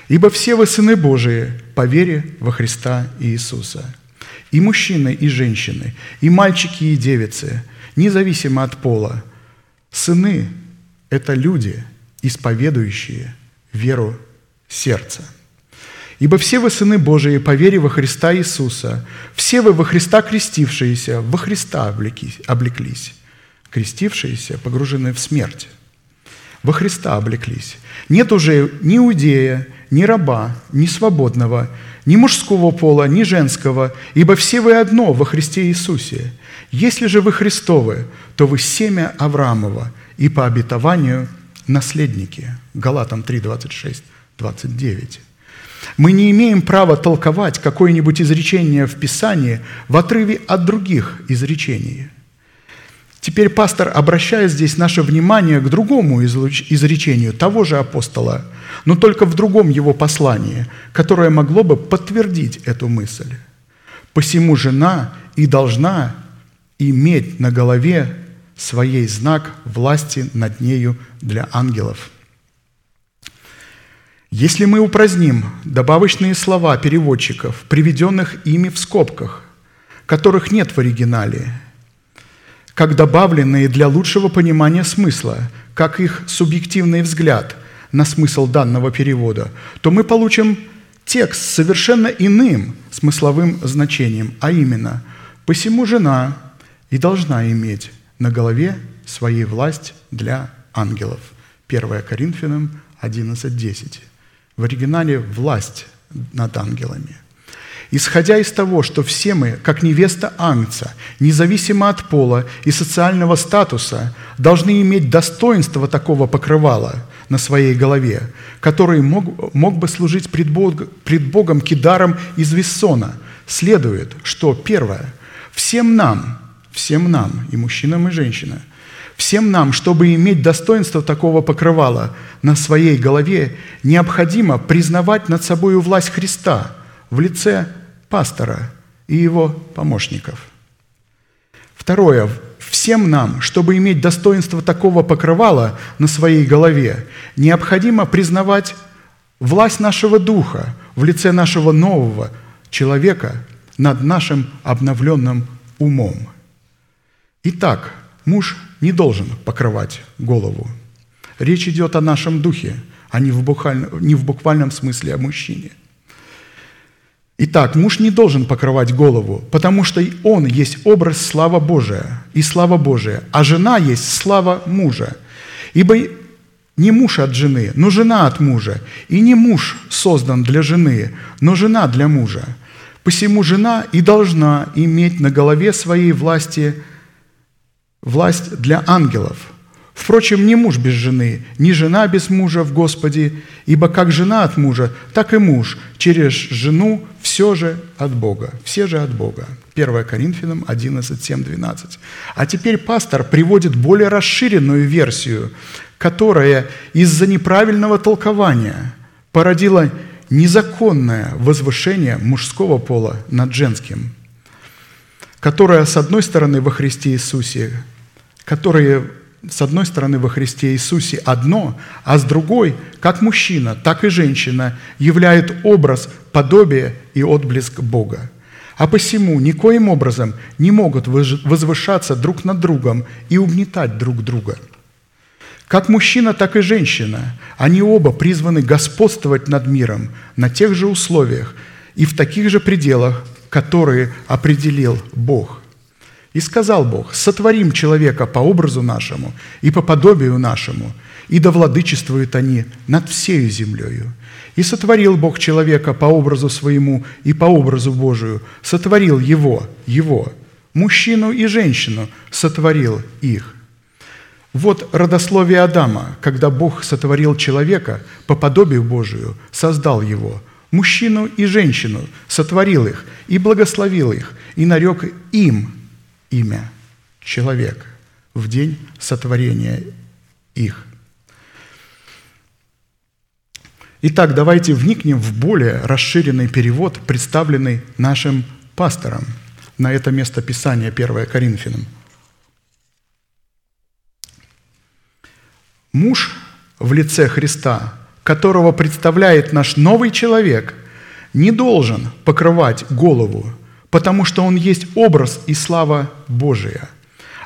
Ибо все вы сыны Божии по вере во Христа Иисуса. И мужчины, и женщины, и мальчики, и девицы, независимо от пола. Сыны – это люди, исповедующие – веру сердца. Ибо все вы сыны Божии по вере во Христа Иисуса, все вы во Христа крестившиеся, во Христа облеклись, крестившиеся, погруженные в смерть. Во Христа облеклись. Нет уже ни иудея, ни раба, ни свободного, ни мужского пола, ни женского, ибо все вы одно во Христе Иисусе. Если же вы Христовы, то вы семя Авраамова и по обетованию наследники. Галатам 3, 26, 29. Мы не имеем права толковать какое-нибудь изречение в Писании в отрыве от других изречений. Теперь пастор обращает здесь наше внимание к другому изречению того же апостола, но только в другом его послании, которое могло бы подтвердить эту мысль. «Посему жена и должна иметь на голове своей знак власти над нею для ангелов. Если мы упраздним добавочные слова переводчиков, приведенных ими в скобках, которых нет в оригинале, как добавленные для лучшего понимания смысла, как их субъективный взгляд на смысл данного перевода, то мы получим текст с совершенно иным смысловым значением, а именно «посему жена и должна иметь на голове своей власть для ангелов. 1 Коринфянам 11.10. В оригинале «власть над ангелами». Исходя из того, что все мы, как невеста Ангца, независимо от пола и социального статуса, должны иметь достоинство такого покрывала на своей голове, который мог, мог бы служить пред, Бог, пред Богом кидаром из Виссона, следует, что первое, всем нам – всем нам, и мужчинам, и женщинам, всем нам, чтобы иметь достоинство такого покрывала на своей голове, необходимо признавать над собой власть Христа в лице пастора и его помощников. Второе. Всем нам, чтобы иметь достоинство такого покрывала на своей голове, необходимо признавать власть нашего Духа в лице нашего нового человека над нашим обновленным умом – Итак, муж не должен покрывать голову. Речь идет о нашем духе, а не в, буквальном, не в буквальном смысле о мужчине. Итак, муж не должен покрывать голову, потому что он есть образ слава Божия и слава Божия, а жена есть слава мужа. Ибо не муж от жены, но жена от мужа, и не муж создан для жены, но жена для мужа. Посему жена и должна иметь на голове своей власти – власть для ангелов. Впрочем, не муж без жены, ни жена без мужа в Господе, ибо как жена от мужа, так и муж через жену все же от Бога, все же от Бога. 1 Коринфянам 11, 7, 12. А теперь пастор приводит более расширенную версию, которая из-за неправильного толкования породила незаконное возвышение мужского пола над женским, которое, с одной стороны, во Христе Иисусе которые с одной стороны во Христе Иисусе одно, а с другой, как мужчина, так и женщина, являет образ, подобие и отблеск Бога. А посему никоим образом не могут возвышаться друг над другом и угнетать друг друга. Как мужчина, так и женщина, они оба призваны господствовать над миром на тех же условиях и в таких же пределах, которые определил Бог – и сказал Бог, сотворим человека по образу нашему и по подобию нашему, и да владычествуют они над всею землею. И сотворил Бог человека по образу своему и по образу Божию, сотворил его, его, мужчину и женщину сотворил их. Вот родословие Адама, когда Бог сотворил человека по подобию Божию, создал его, мужчину и женщину, сотворил их и благословил их, и нарек им имя человек в день сотворения их. Итак, давайте вникнем в более расширенный перевод, представленный нашим пастором на это место Писания 1 Коринфянам. Муж в лице Христа, которого представляет наш новый человек, не должен покрывать голову, потому что он есть образ и слава Божия.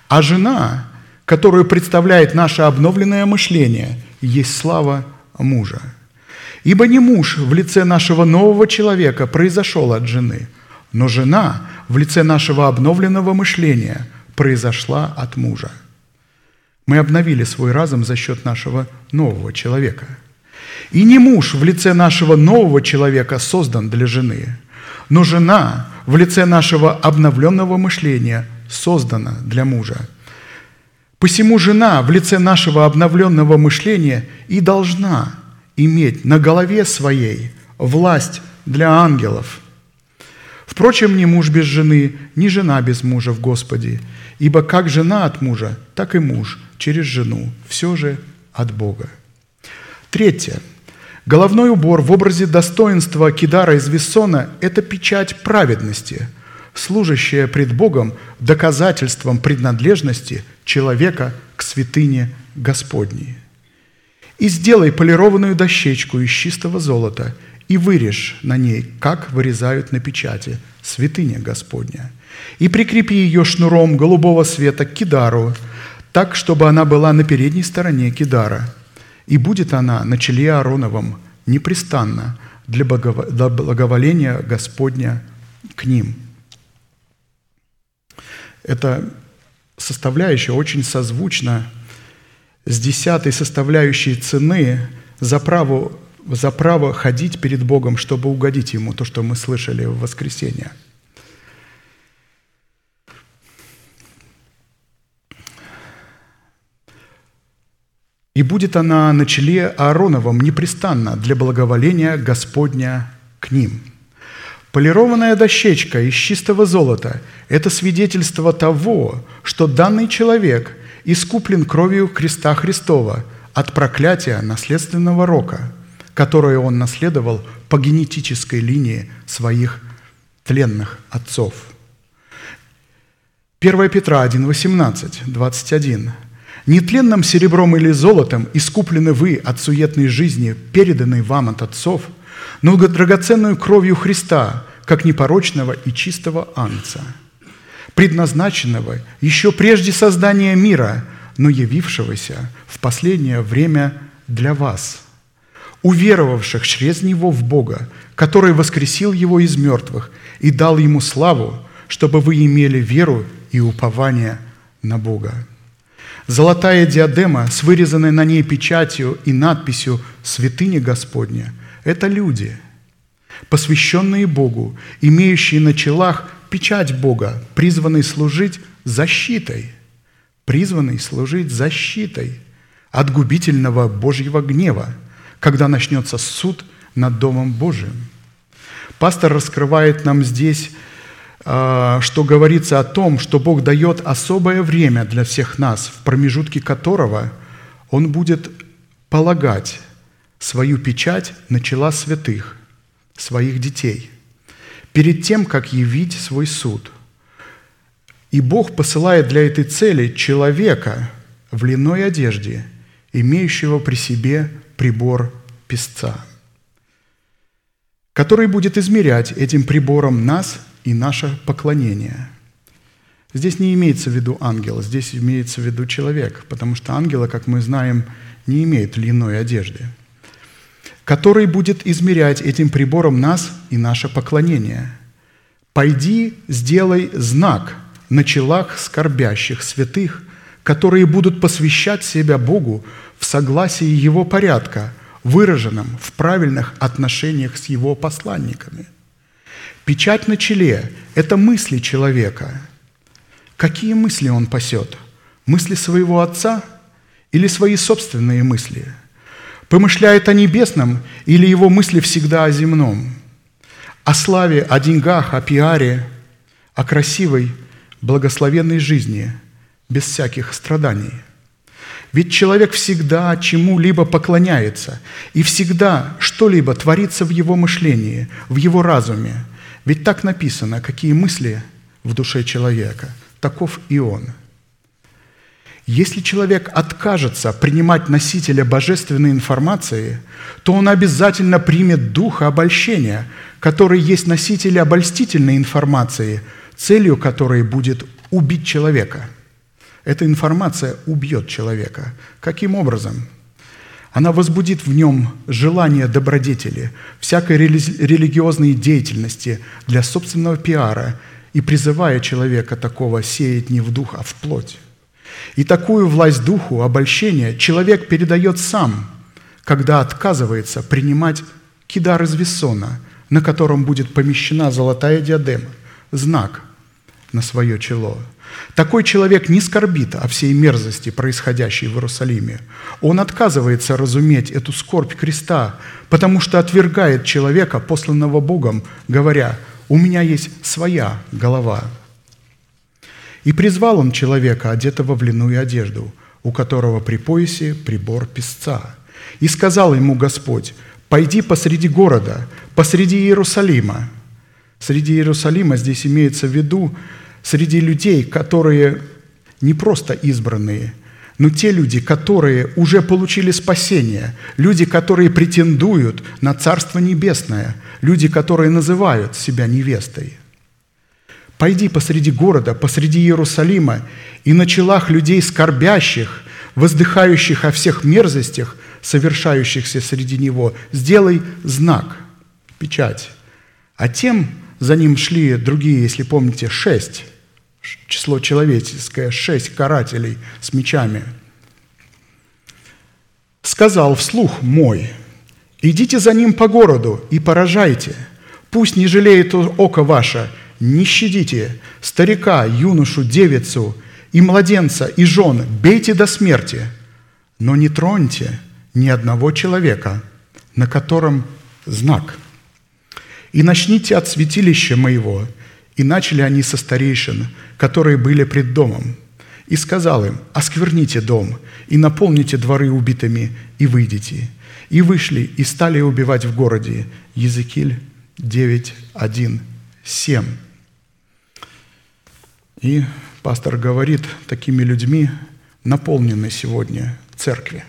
А жена, которую представляет наше обновленное мышление, есть слава мужа. Ибо не муж в лице нашего нового человека произошел от жены, но жена в лице нашего обновленного мышления произошла от мужа. Мы обновили свой разум за счет нашего нового человека. И не муж в лице нашего нового человека создан для жены, но жена в лице нашего обновленного мышления создана для мужа. Посему жена в лице нашего обновленного мышления и должна иметь на голове своей власть для ангелов. Впрочем, ни муж без жены, ни жена без мужа в Господе, ибо как жена от мужа, так и муж через жену, все же от Бога. Третье. Головной убор в образе достоинства Кидара из Виссона – это печать праведности, служащая пред Богом доказательством принадлежности человека к святыне Господней. «И сделай полированную дощечку из чистого золота и вырежь на ней, как вырезают на печати, святыня Господня, и прикрепи ее шнуром голубого света к кидару, так, чтобы она была на передней стороне кидара – и будет она на челе Аароновом непрестанно для благоволения Господня к ним. Это составляющая очень созвучна с десятой составляющей цены за право, за право ходить перед Богом, чтобы угодить Ему, то, что мы слышали в воскресенье – И будет она на челе Аароновом непрестанно для благоволения Господня к ним. Полированная дощечка из чистого золота – это свидетельство того, что данный человек искуплен кровью креста Христова от проклятия наследственного рока, которое он наследовал по генетической линии своих тленных отцов. 1 Петра 1, 18, 21. Нетленным серебром или золотом искуплены вы от суетной жизни, переданной вам от отцов, но драгоценную кровью Христа, как непорочного и чистого ангца, предназначенного еще прежде создания мира, но явившегося в последнее время для вас, уверовавших через Него в Бога, который воскресил Его из мертвых и дал Ему славу, чтобы вы имели веру и упование на Бога. Золотая диадема с вырезанной на ней печатью и надписью «Святыня Господня» – это люди, посвященные Богу, имеющие на челах печать Бога, призванные служить защитой, призванные служить защитой от губительного Божьего гнева, когда начнется суд над Домом Божиим. Пастор раскрывает нам здесь что говорится о том, что Бог дает особое время для всех нас, в промежутке которого Он будет полагать свою печать на чела святых, своих детей, перед тем, как явить свой суд. И Бог посылает для этой цели человека, в льняной одежде, имеющего при себе прибор песца, который будет измерять этим прибором нас и наше поклонение. Здесь не имеется в виду ангел, здесь имеется в виду человек, потому что ангела, как мы знаем, не имеет льняной одежды, который будет измерять этим прибором нас и наше поклонение. «Пойди, сделай знак на челах скорбящих святых, которые будут посвящать себя Богу в согласии Его порядка, выраженном в правильных отношениях с Его посланниками. Печать на челе – это мысли человека. Какие мысли он пасет? Мысли своего Отца или свои собственные мысли? Помышляет о небесном или его мысли всегда о земном? О славе, о деньгах, о пиаре, о красивой, благословенной жизни, без всяких страданий – ведь человек всегда чему-либо поклоняется, и всегда что-либо творится в его мышлении, в его разуме. Ведь так написано, какие мысли в душе человека, таков и он. Если человек откажется принимать носителя божественной информации, то он обязательно примет духа обольщения, который есть носитель обольстительной информации, целью которой будет убить человека – эта информация убьет человека. Каким образом? Она возбудит в нем желание добродетели, всякой религиозной деятельности для собственного пиара и призывая человека такого сеять не в дух, а в плоть. И такую власть духу, обольщения, человек передает сам, когда отказывается принимать кидар из весона, на котором будет помещена золотая диадема, знак на свое чело – такой человек не скорбит о всей мерзости, происходящей в Иерусалиме. Он отказывается разуметь эту скорбь креста, потому что отвергает человека, посланного Богом, говоря, «У меня есть своя голова». И призвал он человека, одетого в льняную одежду, у которого при поясе прибор песца. И сказал ему Господь, «Пойди посреди города, посреди Иерусалима». Среди Иерусалима здесь имеется в виду среди людей, которые не просто избранные, но те люди, которые уже получили спасение, люди, которые претендуют на Царство Небесное, люди, которые называют себя невестой. Пойди посреди города, посреди Иерусалима, и на челах людей скорбящих, воздыхающих о всех мерзостях, совершающихся среди него, сделай знак, печать. А тем за ним шли другие, если помните, шесть число человеческое, шесть карателей с мечами. Сказал вслух мой, идите за ним по городу и поражайте, пусть не жалеет око ваше, не щадите старика, юношу, девицу и младенца, и жен, бейте до смерти, но не троньте ни одного человека, на котором знак. И начните от святилища моего – и начали они со старейшин, которые были пред домом. И сказал им, оскверните дом, и наполните дворы убитыми, и выйдите. И вышли, и стали убивать в городе. Езекиль 9, 1, 7. И пастор говорит, такими людьми наполнены сегодня церкви.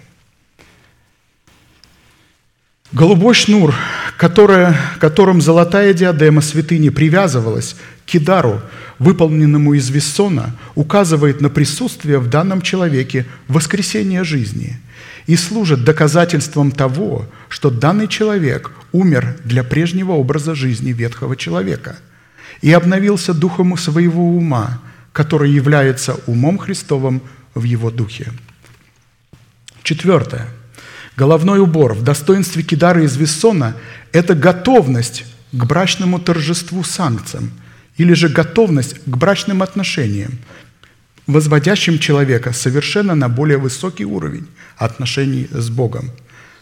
Голубой шнур, которая, которым золотая диадема святыни привязывалась к кидару, выполненному из вессона, указывает на присутствие в данном человеке воскресения жизни и служит доказательством того, что данный человек умер для прежнего образа жизни ветхого человека и обновился духом своего ума, который является умом Христовым в его духе. Четвертое – Головной убор в достоинстве кидара из Виссона – это готовность к брачному торжеству санкциям или же готовность к брачным отношениям, возводящим человека совершенно на более высокий уровень отношений с Богом.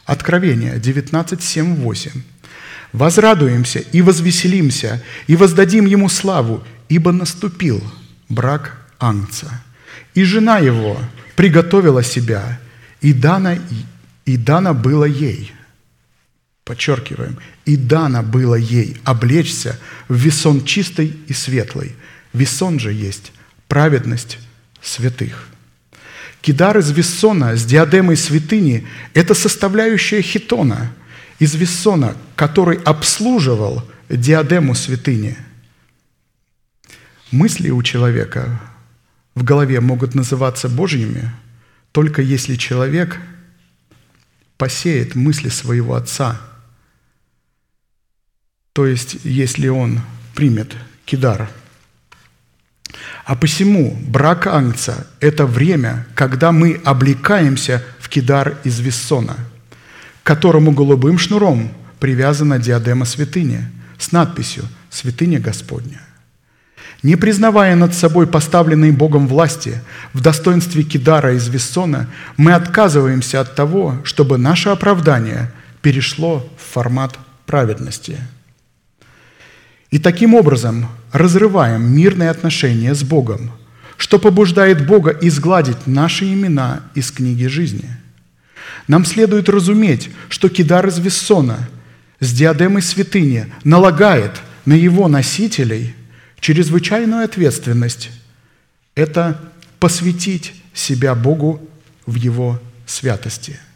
Откровение 19, 7, 8. «Возрадуемся и возвеселимся, и воздадим Ему славу, ибо наступил брак Ангца, и жена его приготовила себя, и дана и дано было ей, подчеркиваем, и дано было ей облечься в весон чистый и светлый. Весон же есть праведность святых. Кидар из Виссона с диадемой святыни – это составляющая хитона из Виссона, который обслуживал диадему святыни. Мысли у человека в голове могут называться Божьими, только если человек посеет мысли своего Отца. То есть, если он примет кидар – а посему брак Ангца – это время, когда мы облекаемся в кидар из Виссона, к которому голубым шнуром привязана диадема святыни с надписью «Святыня Господня». Не признавая над собой поставленные Богом власти в достоинстве кидара из Виссона, мы отказываемся от того, чтобы наше оправдание перешло в формат праведности – и таким образом разрываем мирные отношения с Богом, что побуждает Бога изгладить наши имена из книги жизни. Нам следует разуметь, что Кидар из Виссона с диадемой святыни налагает на его носителей чрезвычайную ответственность – это посвятить себя Богу в Его святости –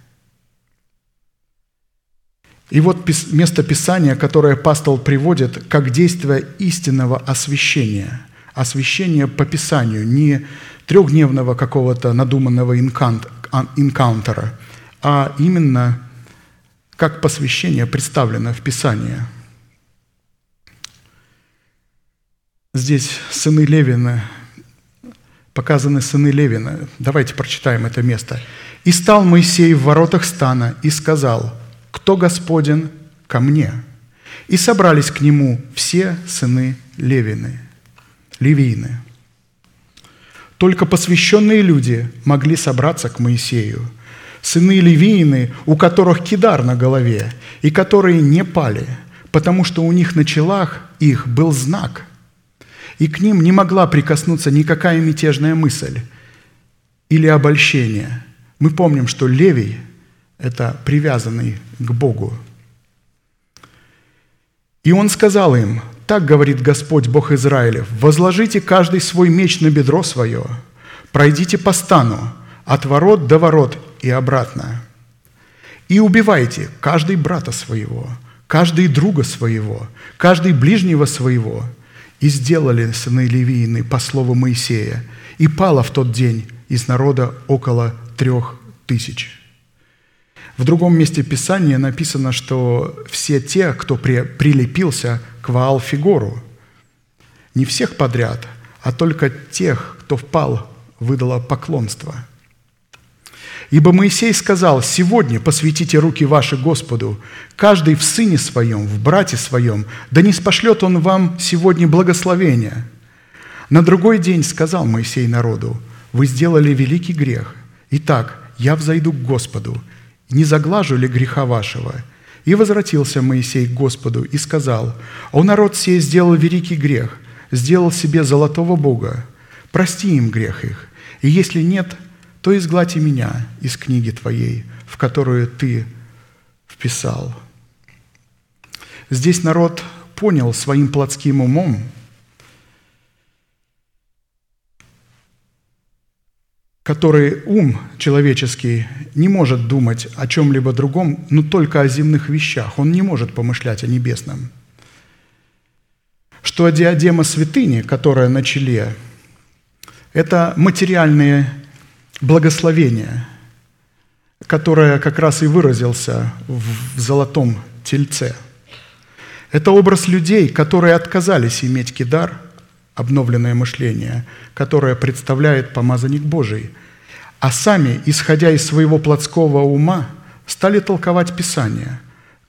и вот место Писания, которое пастол приводит как действие истинного освящения. Освящение по Писанию, не трехдневного какого-то надуманного инкаунтера, а именно как посвящение представлено в Писании. Здесь сыны Левина, показаны сыны Левина. Давайте прочитаем это место. «И стал Моисей в воротах стана и сказал – кто Господен ко мне?» И собрались к нему все сыны Левины, Левины. Только посвященные люди могли собраться к Моисею. Сыны Левиины, у которых кидар на голове, и которые не пали, потому что у них на челах их был знак, и к ним не могла прикоснуться никакая мятежная мысль или обольщение. Мы помним, что Левий – это привязанный к Богу. И он сказал им, так говорит Господь Бог Израилев, возложите каждый свой меч на бедро свое, пройдите по стану, от ворот до ворот и обратно. И убивайте каждый брата своего, каждый друга своего, каждый ближнего своего. И сделали сыны Левиины по слову Моисея, и пало в тот день из народа около трех тысяч. В другом месте Писания написано, что все те, кто при, прилепился к Ваал-Фигору, не всех подряд, а только тех, кто впал, выдало поклонство. Ибо Моисей сказал, «Сегодня посвятите руки ваши Господу, каждый в сыне своем, в брате своем, да не спошлет он вам сегодня благословения». На другой день сказал Моисей народу, «Вы сделали великий грех. Итак, я взойду к Господу, не заглажу ли греха вашего?» И возвратился Моисей к Господу и сказал, «О народ сей сделал великий грех, сделал себе золотого Бога, прости им грех их, и если нет, то изгладь и меня из книги Твоей, в которую Ты вписал». Здесь народ понял своим плотским умом, который ум человеческий не может думать о чем-либо другом, но только о земных вещах. Он не может помышлять о небесном. Что диадема святыни, которая на челе, это материальные благословения, которое как раз и выразился в золотом тельце. Это образ людей, которые отказались иметь кидар – обновленное мышление, которое представляет помазанник Божий, а сами, исходя из своего плотского ума, стали толковать Писание,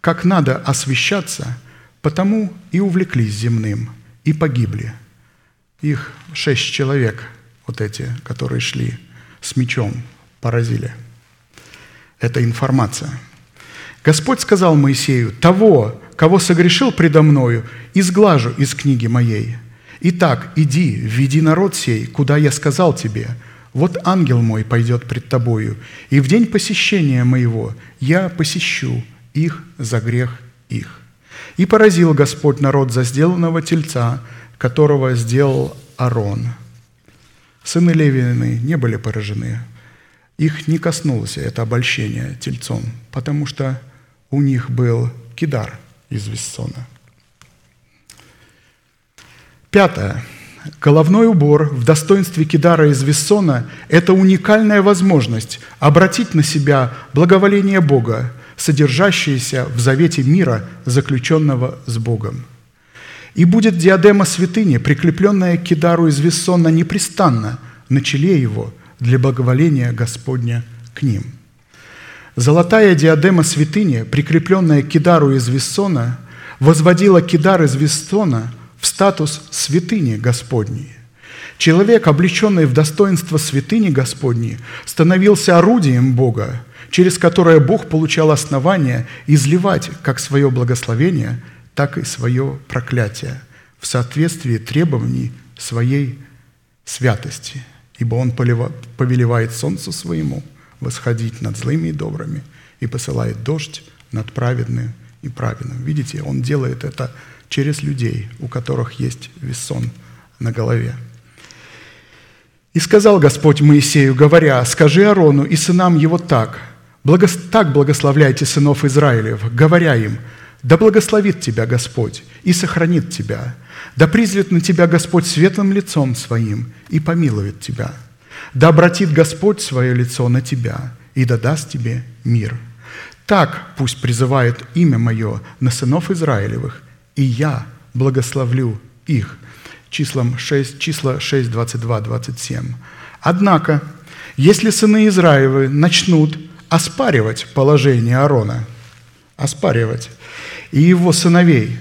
как надо освящаться, потому и увлеклись земным, и погибли. Их шесть человек, вот эти, которые шли с мечом, поразили. Это информация. Господь сказал Моисею, «Того, кого согрешил предо мною, изглажу из книги моей». Итак, иди, веди народ сей, куда я сказал тебе. Вот ангел мой пойдет пред тобою, и в день посещения моего я посещу их за грех их. И поразил Господь народ за сделанного тельца, которого сделал Арон. Сыны Левины не были поражены. их не коснулось это обольщение тельцом, потому что у них был кидар из Виссона. Пятое. Головной убор в достоинстве кидара из Виссона – это уникальная возможность обратить на себя благоволение Бога, содержащееся в завете мира, заключенного с Богом. И будет диадема святыни, прикрепленная к кидару из Виссона непрестанно на челе его для благоволения Господня к ним. Золотая диадема святыни, прикрепленная к кидару из Виссона, возводила кидар из Виссона – в статус святыни Господней. Человек, облеченный в достоинство святыни Господней, становился орудием Бога, через которое Бог получал основание изливать как свое благословение, так и свое проклятие в соответствии требований своей святости. Ибо Он повелевает солнцу своему восходить над злыми и добрыми и посылает дождь над праведным и праведным. Видите, Он делает это через людей, у которых есть весон на голове. И сказал Господь Моисею, говоря, «Скажи Арону и сынам его так, так благословляйте сынов Израилев, говоря им, да благословит тебя Господь и сохранит тебя, да призрит на тебя Господь светлым лицом своим и помилует тебя, да обратит Господь свое лицо на тебя и да даст тебе мир. Так пусть призывает имя мое на сынов Израилевых, и я благословлю их». Числом 6, числа 6, 22, 27. Однако, если сыны Израилевы начнут оспаривать положение Аарона, оспаривать, и его сыновей,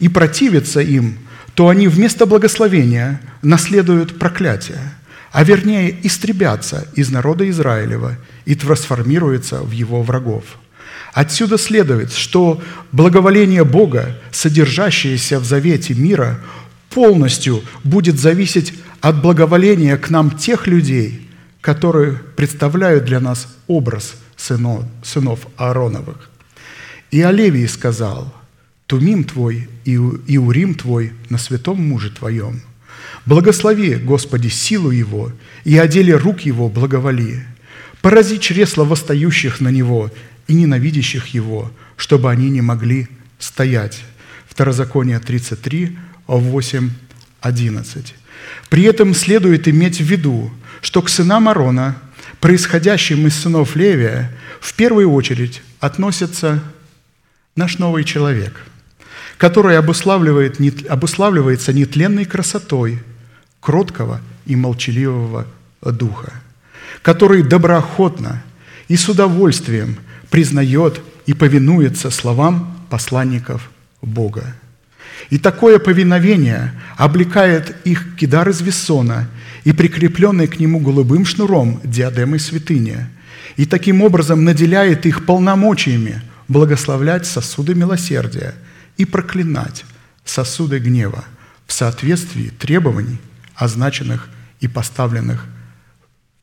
и противиться им, то они вместо благословения наследуют проклятие, а вернее истребятся из народа Израилева и трансформируются в его врагов – Отсюда следует, что благоволение Бога, содержащееся в завете мира, полностью будет зависеть от благоволения к нам тех людей, которые представляют для нас образ сынов, сынов Аароновых. И о Левии сказал, «Тумим твой и Урим твой на святом муже твоем. Благослови, Господи, силу его, и о деле рук его благоволи. Порази чресла восстающих на него, и ненавидящих его, чтобы они не могли стоять. Второзаконие 33, 8, 11. При этом следует иметь в виду, что к сынам Арона, происходящим из сынов Левия, в первую очередь относится наш новый человек, который обуславливает, обуславливается нетленной красотой кроткого и молчаливого духа, который доброохотно и с удовольствием – признает и повинуется словам посланников Бога. И такое повиновение облекает их кидар из весона и прикрепленный к нему голубым шнуром диадемой святыни, и таким образом наделяет их полномочиями благословлять сосуды милосердия и проклинать сосуды гнева в соответствии требований, означенных и поставленных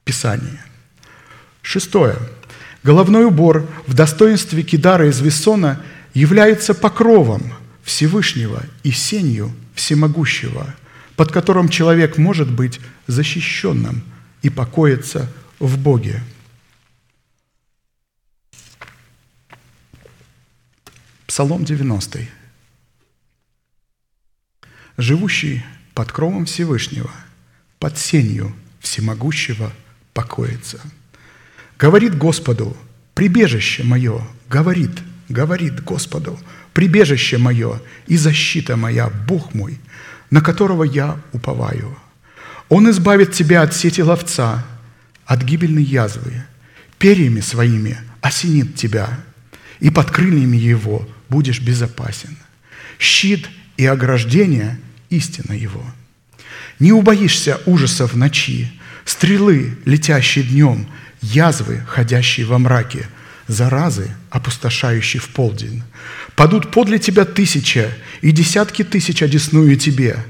в Писании. Шестое – Головной убор в достоинстве кидара из Вессона является покровом Всевышнего и сенью Всемогущего, под которым человек может быть защищенным и покоиться в Боге. Псалом 90. «Живущий под кровом Всевышнего, под сенью Всемогущего покоится». Говорит Господу, прибежище мое, говорит, говорит Господу, прибежище мое и защита моя, Бог мой, на которого я уповаю. Он избавит тебя от сети ловца, от гибельной язвы, перьями своими осенит тебя, и под крыльями его будешь безопасен. Щит и ограждение – истина его. Не убоишься ужасов ночи, стрелы, летящие днем – язвы, ходящие во мраке, заразы, опустошающие в полдень. Падут подле тебя тысяча, и десятки тысяч одесную тебе,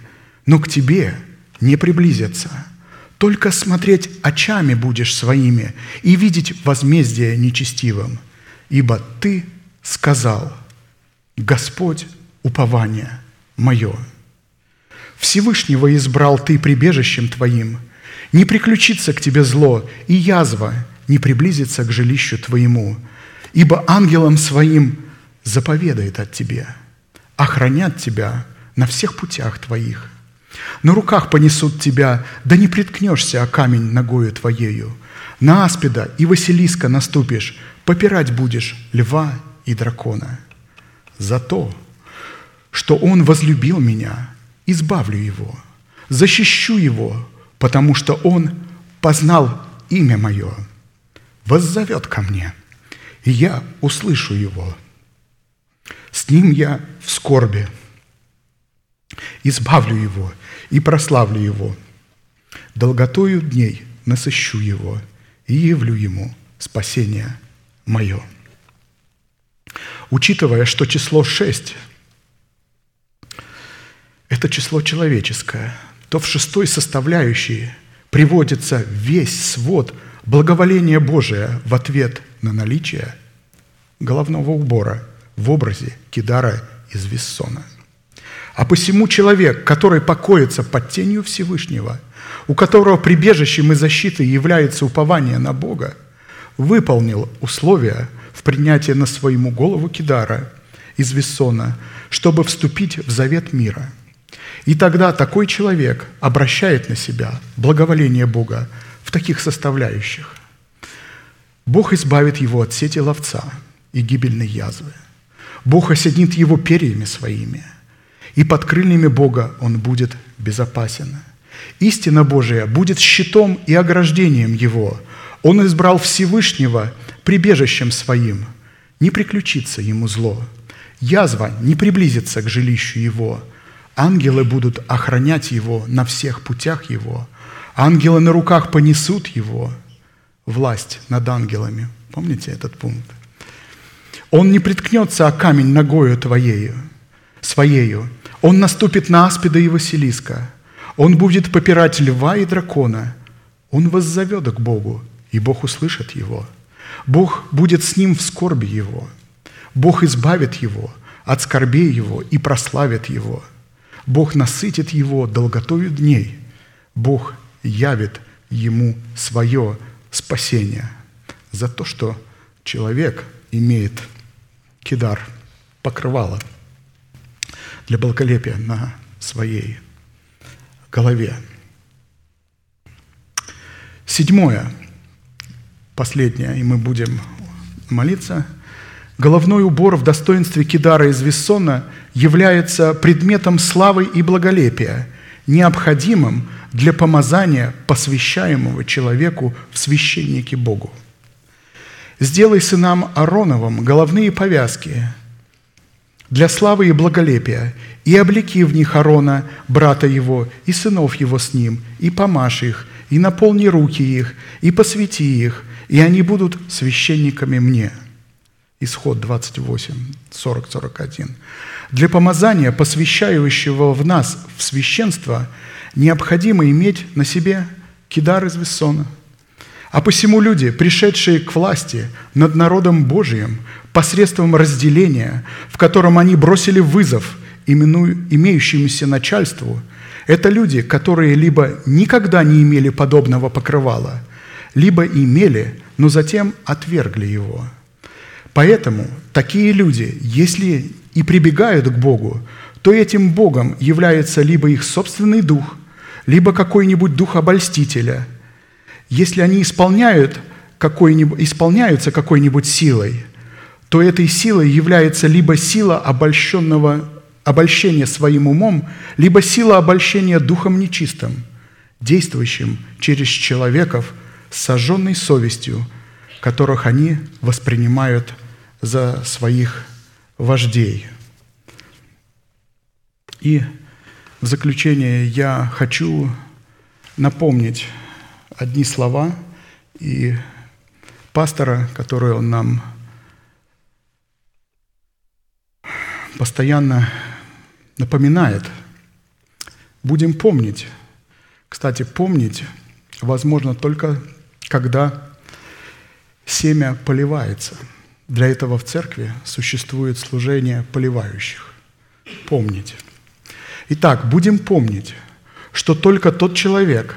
но к тебе не приблизятся. Только смотреть очами будешь своими и видеть возмездие нечестивым, ибо ты сказал, Господь – упование мое. Всевышнего избрал ты прибежищем твоим – не приключится к тебе зло, и язва не приблизится к жилищу твоему, ибо ангелам своим заповедает от тебя, охранят тебя на всех путях твоих. На руках понесут тебя, да не приткнешься о камень ногою твоею. На аспида и Василиска наступишь, попирать будешь льва и дракона. За то, что он возлюбил меня, избавлю его, защищу его, потому что он познал имя мое, воззовет ко мне, и я услышу его. С ним я в скорби, избавлю его и прославлю его. Долготою дней насыщу его и явлю ему спасение мое. Учитывая, что число шесть – это число человеческое, то в шестой составляющей приводится весь свод благоволения Божия в ответ на наличие головного убора в образе Кидара из Виссона. А посему человек, который покоится под тенью Всевышнего, у которого прибежищем и защитой является упование на Бога, выполнил условия в принятии на своему голову Кидара из Виссона, чтобы вступить в завет мира – и тогда такой человек обращает на себя благоволение Бога в таких составляющих. Бог избавит его от сети ловца и гибельной язвы. Бог осенит его перьями своими, и под крыльями Бога он будет безопасен. Истина Божия будет щитом и ограждением его. Он избрал Всевышнего прибежищем своим. Не приключится ему зло. Язва не приблизится к жилищу его – Ангелы будут охранять его на всех путях его. Ангелы на руках понесут его. Власть над ангелами. Помните этот пункт? Он не приткнется о камень ногою твоею, своею. Он наступит на аспида и Василиска. Он будет попирать льва и дракона. Он воззовет к Богу, и Бог услышит его. Бог будет с ним в скорби его. Бог избавит его от скорбей его и прославит его – Бог насытит его долготою дней. Бог явит ему свое спасение за то, что человек имеет кидар, покрывало для благолепия на своей голове. Седьмое, последнее, и мы будем молиться – Головной убор в достоинстве кидара из Виссона является предметом славы и благолепия, необходимым для помазания посвящаемого человеку в священнике Богу. Сделай сынам Ароновым головные повязки для славы и благолепия, и облеки в них Арона, брата его, и сынов его с ним, и помажь их, и наполни руки их, и посвяти их, и они будут священниками мне». Исход 28, 40, 41. Для помазания, посвящающего в нас в священство, необходимо иметь на себе кидар из Вессона. А посему люди, пришедшие к власти над народом Божиим посредством разделения, в котором они бросили вызов имеющемуся начальству, это люди, которые либо никогда не имели подобного покрывала, либо имели, но затем отвергли его – Поэтому такие люди, если и прибегают к Богу, то этим Богом является либо их собственный дух, либо какой-нибудь дух обольстителя. Если они исполняют какой-нибудь, исполняются какой-нибудь силой, то этой силой является либо сила обольщенного, обольщения своим умом, либо сила обольщения духом нечистым, действующим через человеков сожженной совестью – которых они воспринимают за своих вождей. И в заключение я хочу напомнить одни слова и пастора, которые он нам постоянно напоминает. Будем помнить. Кстати, помнить возможно только, когда семя поливается. Для этого в церкви существует служение поливающих. Помните. Итак, будем помнить, что только тот человек,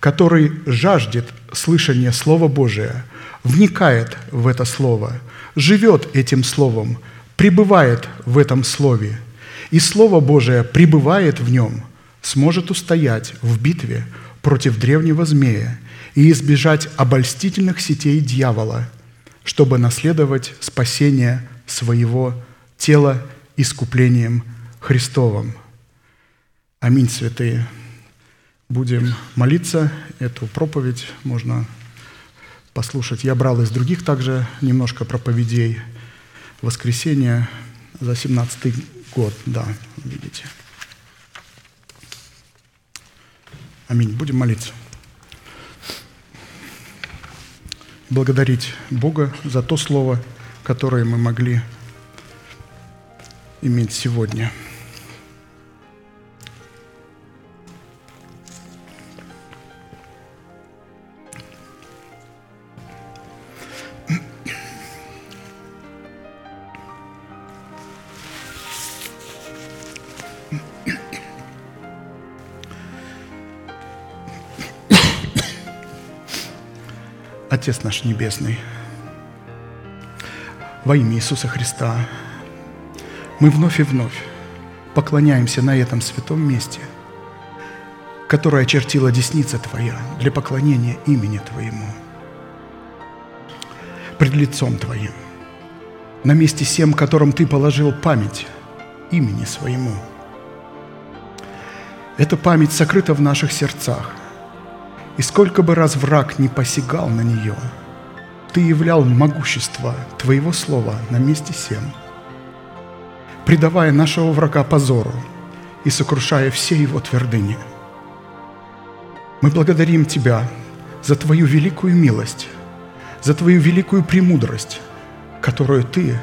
который жаждет слышания Слова Божия, вникает в это Слово, живет этим Словом, пребывает в этом Слове, и Слово Божие пребывает в нем, сможет устоять в битве против древнего змея и избежать обольстительных сетей дьявола, чтобы наследовать спасение своего тела искуплением Христовым. Аминь, святые будем молиться. Эту проповедь можно послушать. Я брал из других также немножко проповедей. Воскресенье за 17 год, да, видите. Аминь. Будем молиться. Благодарить Бога за то слово, которое мы могли иметь сегодня – Отец наш Небесный, во имя Иисуса Христа, мы вновь и вновь поклоняемся на этом святом месте, которое очертила десница Твоя для поклонения имени Твоему, пред лицом Твоим, на месте всем, которым Ты положил память имени Своему. Эта память сокрыта в наших сердцах – и сколько бы раз враг не посягал на нее, ты являл могущество Твоего Слова на месте всем, предавая нашего врага позору и сокрушая все его твердыни. Мы благодарим Тебя за Твою великую милость, за Твою великую премудрость, которую Ты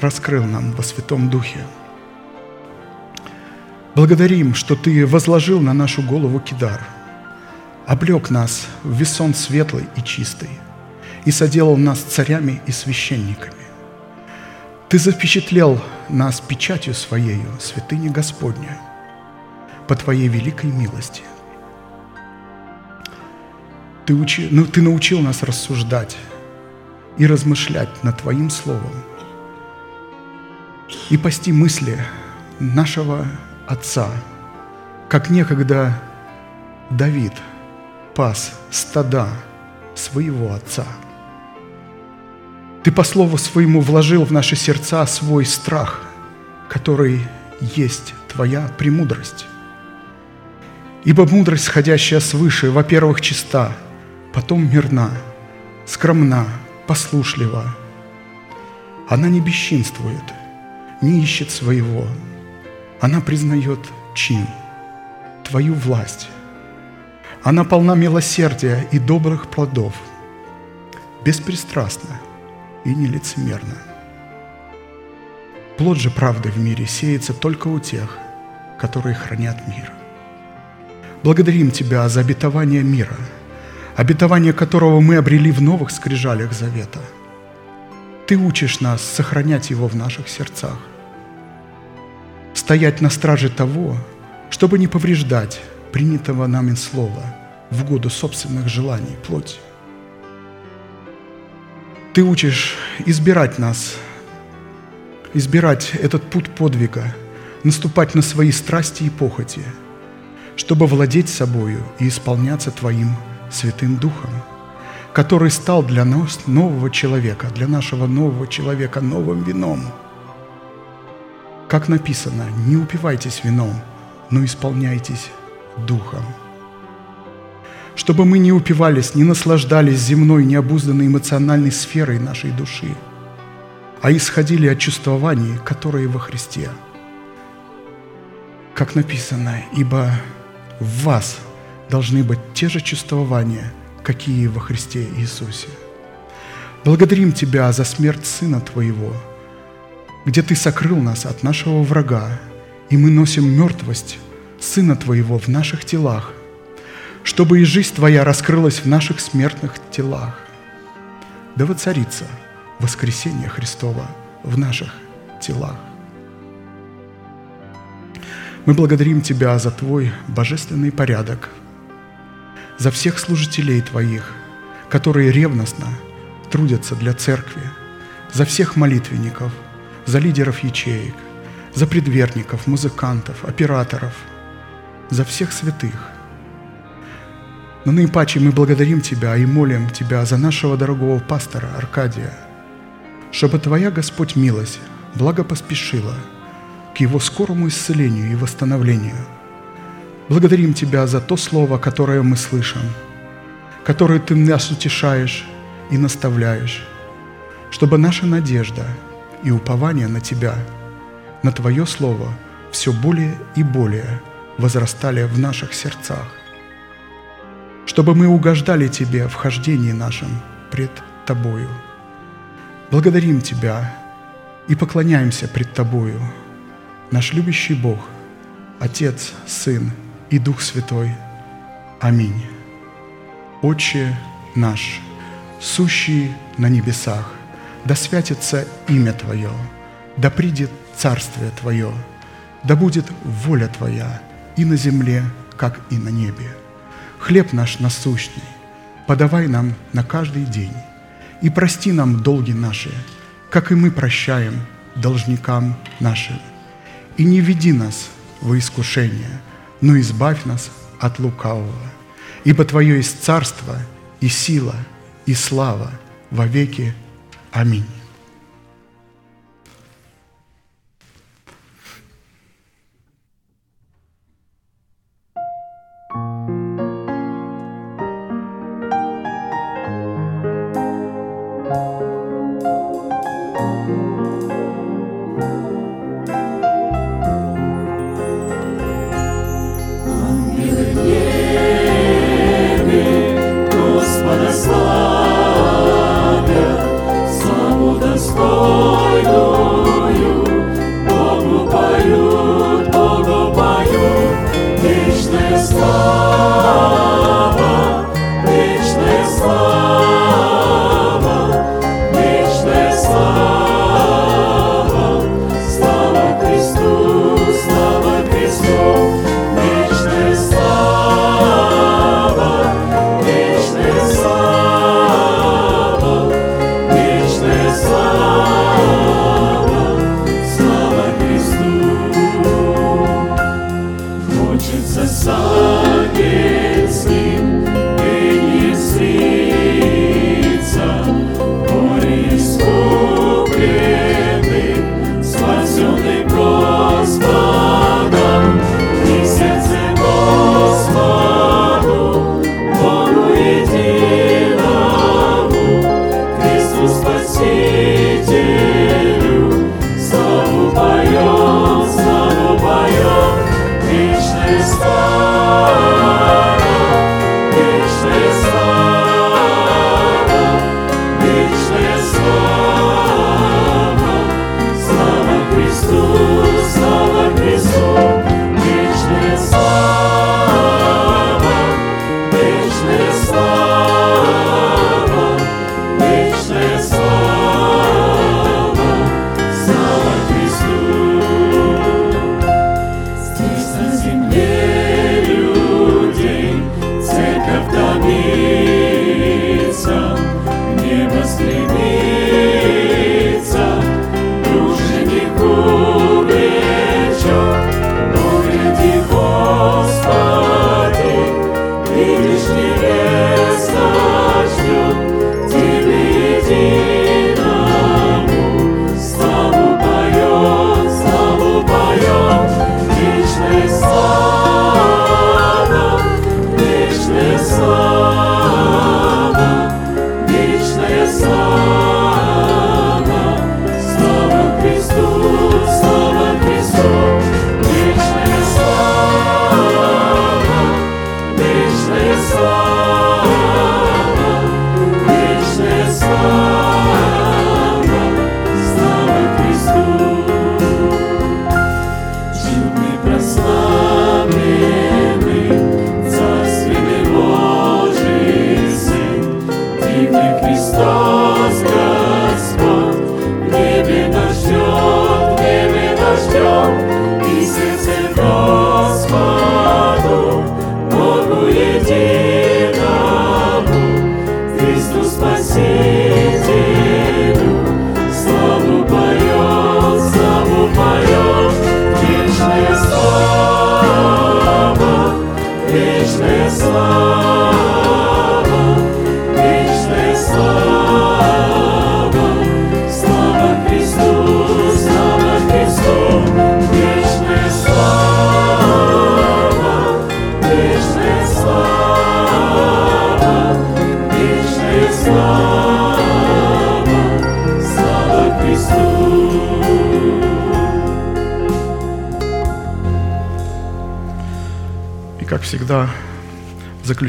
раскрыл нам во Святом Духе. Благодарим, что Ты возложил на нашу голову кидар – облег нас в весон светлый и чистый и соделал нас царями и священниками. Ты запечатлел нас печатью Своею, святыни Господня, по Твоей великой милости. Ты, учи, ну, ты научил нас рассуждать и размышлять над Твоим Словом и пасти мысли нашего Отца, как некогда Давид – пас стада своего Отца. Ты по слову своему вложил в наши сердца свой страх, который есть Твоя премудрость. Ибо мудрость, сходящая свыше, во-первых, чиста, потом мирна, скромна, послушлива. Она не бесчинствует, не ищет своего. Она признает чин, Твою власть, она полна милосердия и добрых плодов, беспристрастна и нелицемерна. Плод же правды в мире сеется только у тех, которые хранят мир. Благодарим Тебя за обетование мира, обетование которого мы обрели в новых скрижалях завета. Ты учишь нас сохранять его в наших сердцах, стоять на страже того, чтобы не повреждать принятого нами слова в году собственных желаний плоти. Ты учишь избирать нас, избирать этот путь подвига, наступать на свои страсти и похоти, чтобы владеть собою и исполняться Твоим Святым Духом, который стал для нас нового человека, для нашего нового человека новым вином. Как написано, не упивайтесь вином, но исполняйтесь Духом. Чтобы мы не упивались, не наслаждались земной, необузданной эмоциональной сферой нашей души, а исходили от чувствований, которые во Христе. Как написано, ибо в вас должны быть те же чувствования, какие во Христе Иисусе. Благодарим Тебя за смерть Сына Твоего, где Ты сокрыл нас от нашего врага, и мы носим мертвость Сына Твоего в наших телах, чтобы и жизнь Твоя раскрылась в наших смертных телах. Да воцарится воскресение Христова в наших телах. Мы благодарим Тебя за Твой божественный порядок, за всех служителей Твоих, которые ревностно трудятся для церкви, за всех молитвенников, за лидеров ячеек, за предверников, музыкантов, операторов, за всех святых. Но наипаче мы благодарим Тебя и молим Тебя за нашего дорогого пастора Аркадия, чтобы Твоя, Господь, милость благо поспешила к его скорому исцелению и восстановлению. Благодарим Тебя за то слово, которое мы слышим, которое Ты нас утешаешь и наставляешь, чтобы наша надежда и упование на Тебя, на Твое Слово все более и более возрастали в наших сердцах, чтобы мы угождали Тебе в хождении нашем пред Тобою. Благодарим Тебя и поклоняемся пред Тобою, наш любящий Бог, Отец, Сын и Дух Святой. Аминь. Отче наш, сущий на небесах, да святится имя Твое, да придет Царствие Твое, да будет воля Твоя и на земле, как и на небе. Хлеб наш насущный, подавай нам на каждый день, и прости нам долги наши, как и мы прощаем должникам нашим. И не веди нас во искушение, но избавь нас от лукавого. Ибо Твое есть царство и сила и слава во веки. Аминь.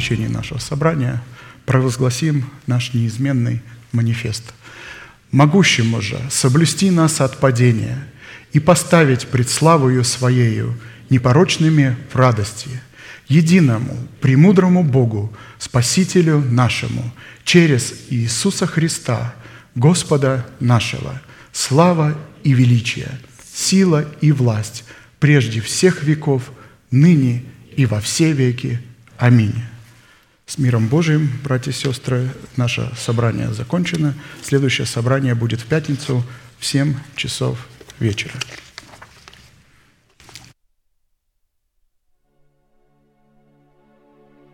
Заключении нашего собрания провозгласим наш неизменный манифест. «Могущему же соблюсти нас от падения и поставить пред славою Своею непорочными в радости, единому, премудрому Богу, Спасителю нашему, через Иисуса Христа, Господа нашего, слава и величие, сила и власть прежде всех веков, ныне и во все веки. Аминь. Миром Божиим, братья и сестры, наше собрание закончено. Следующее собрание будет в пятницу в 7 часов вечера.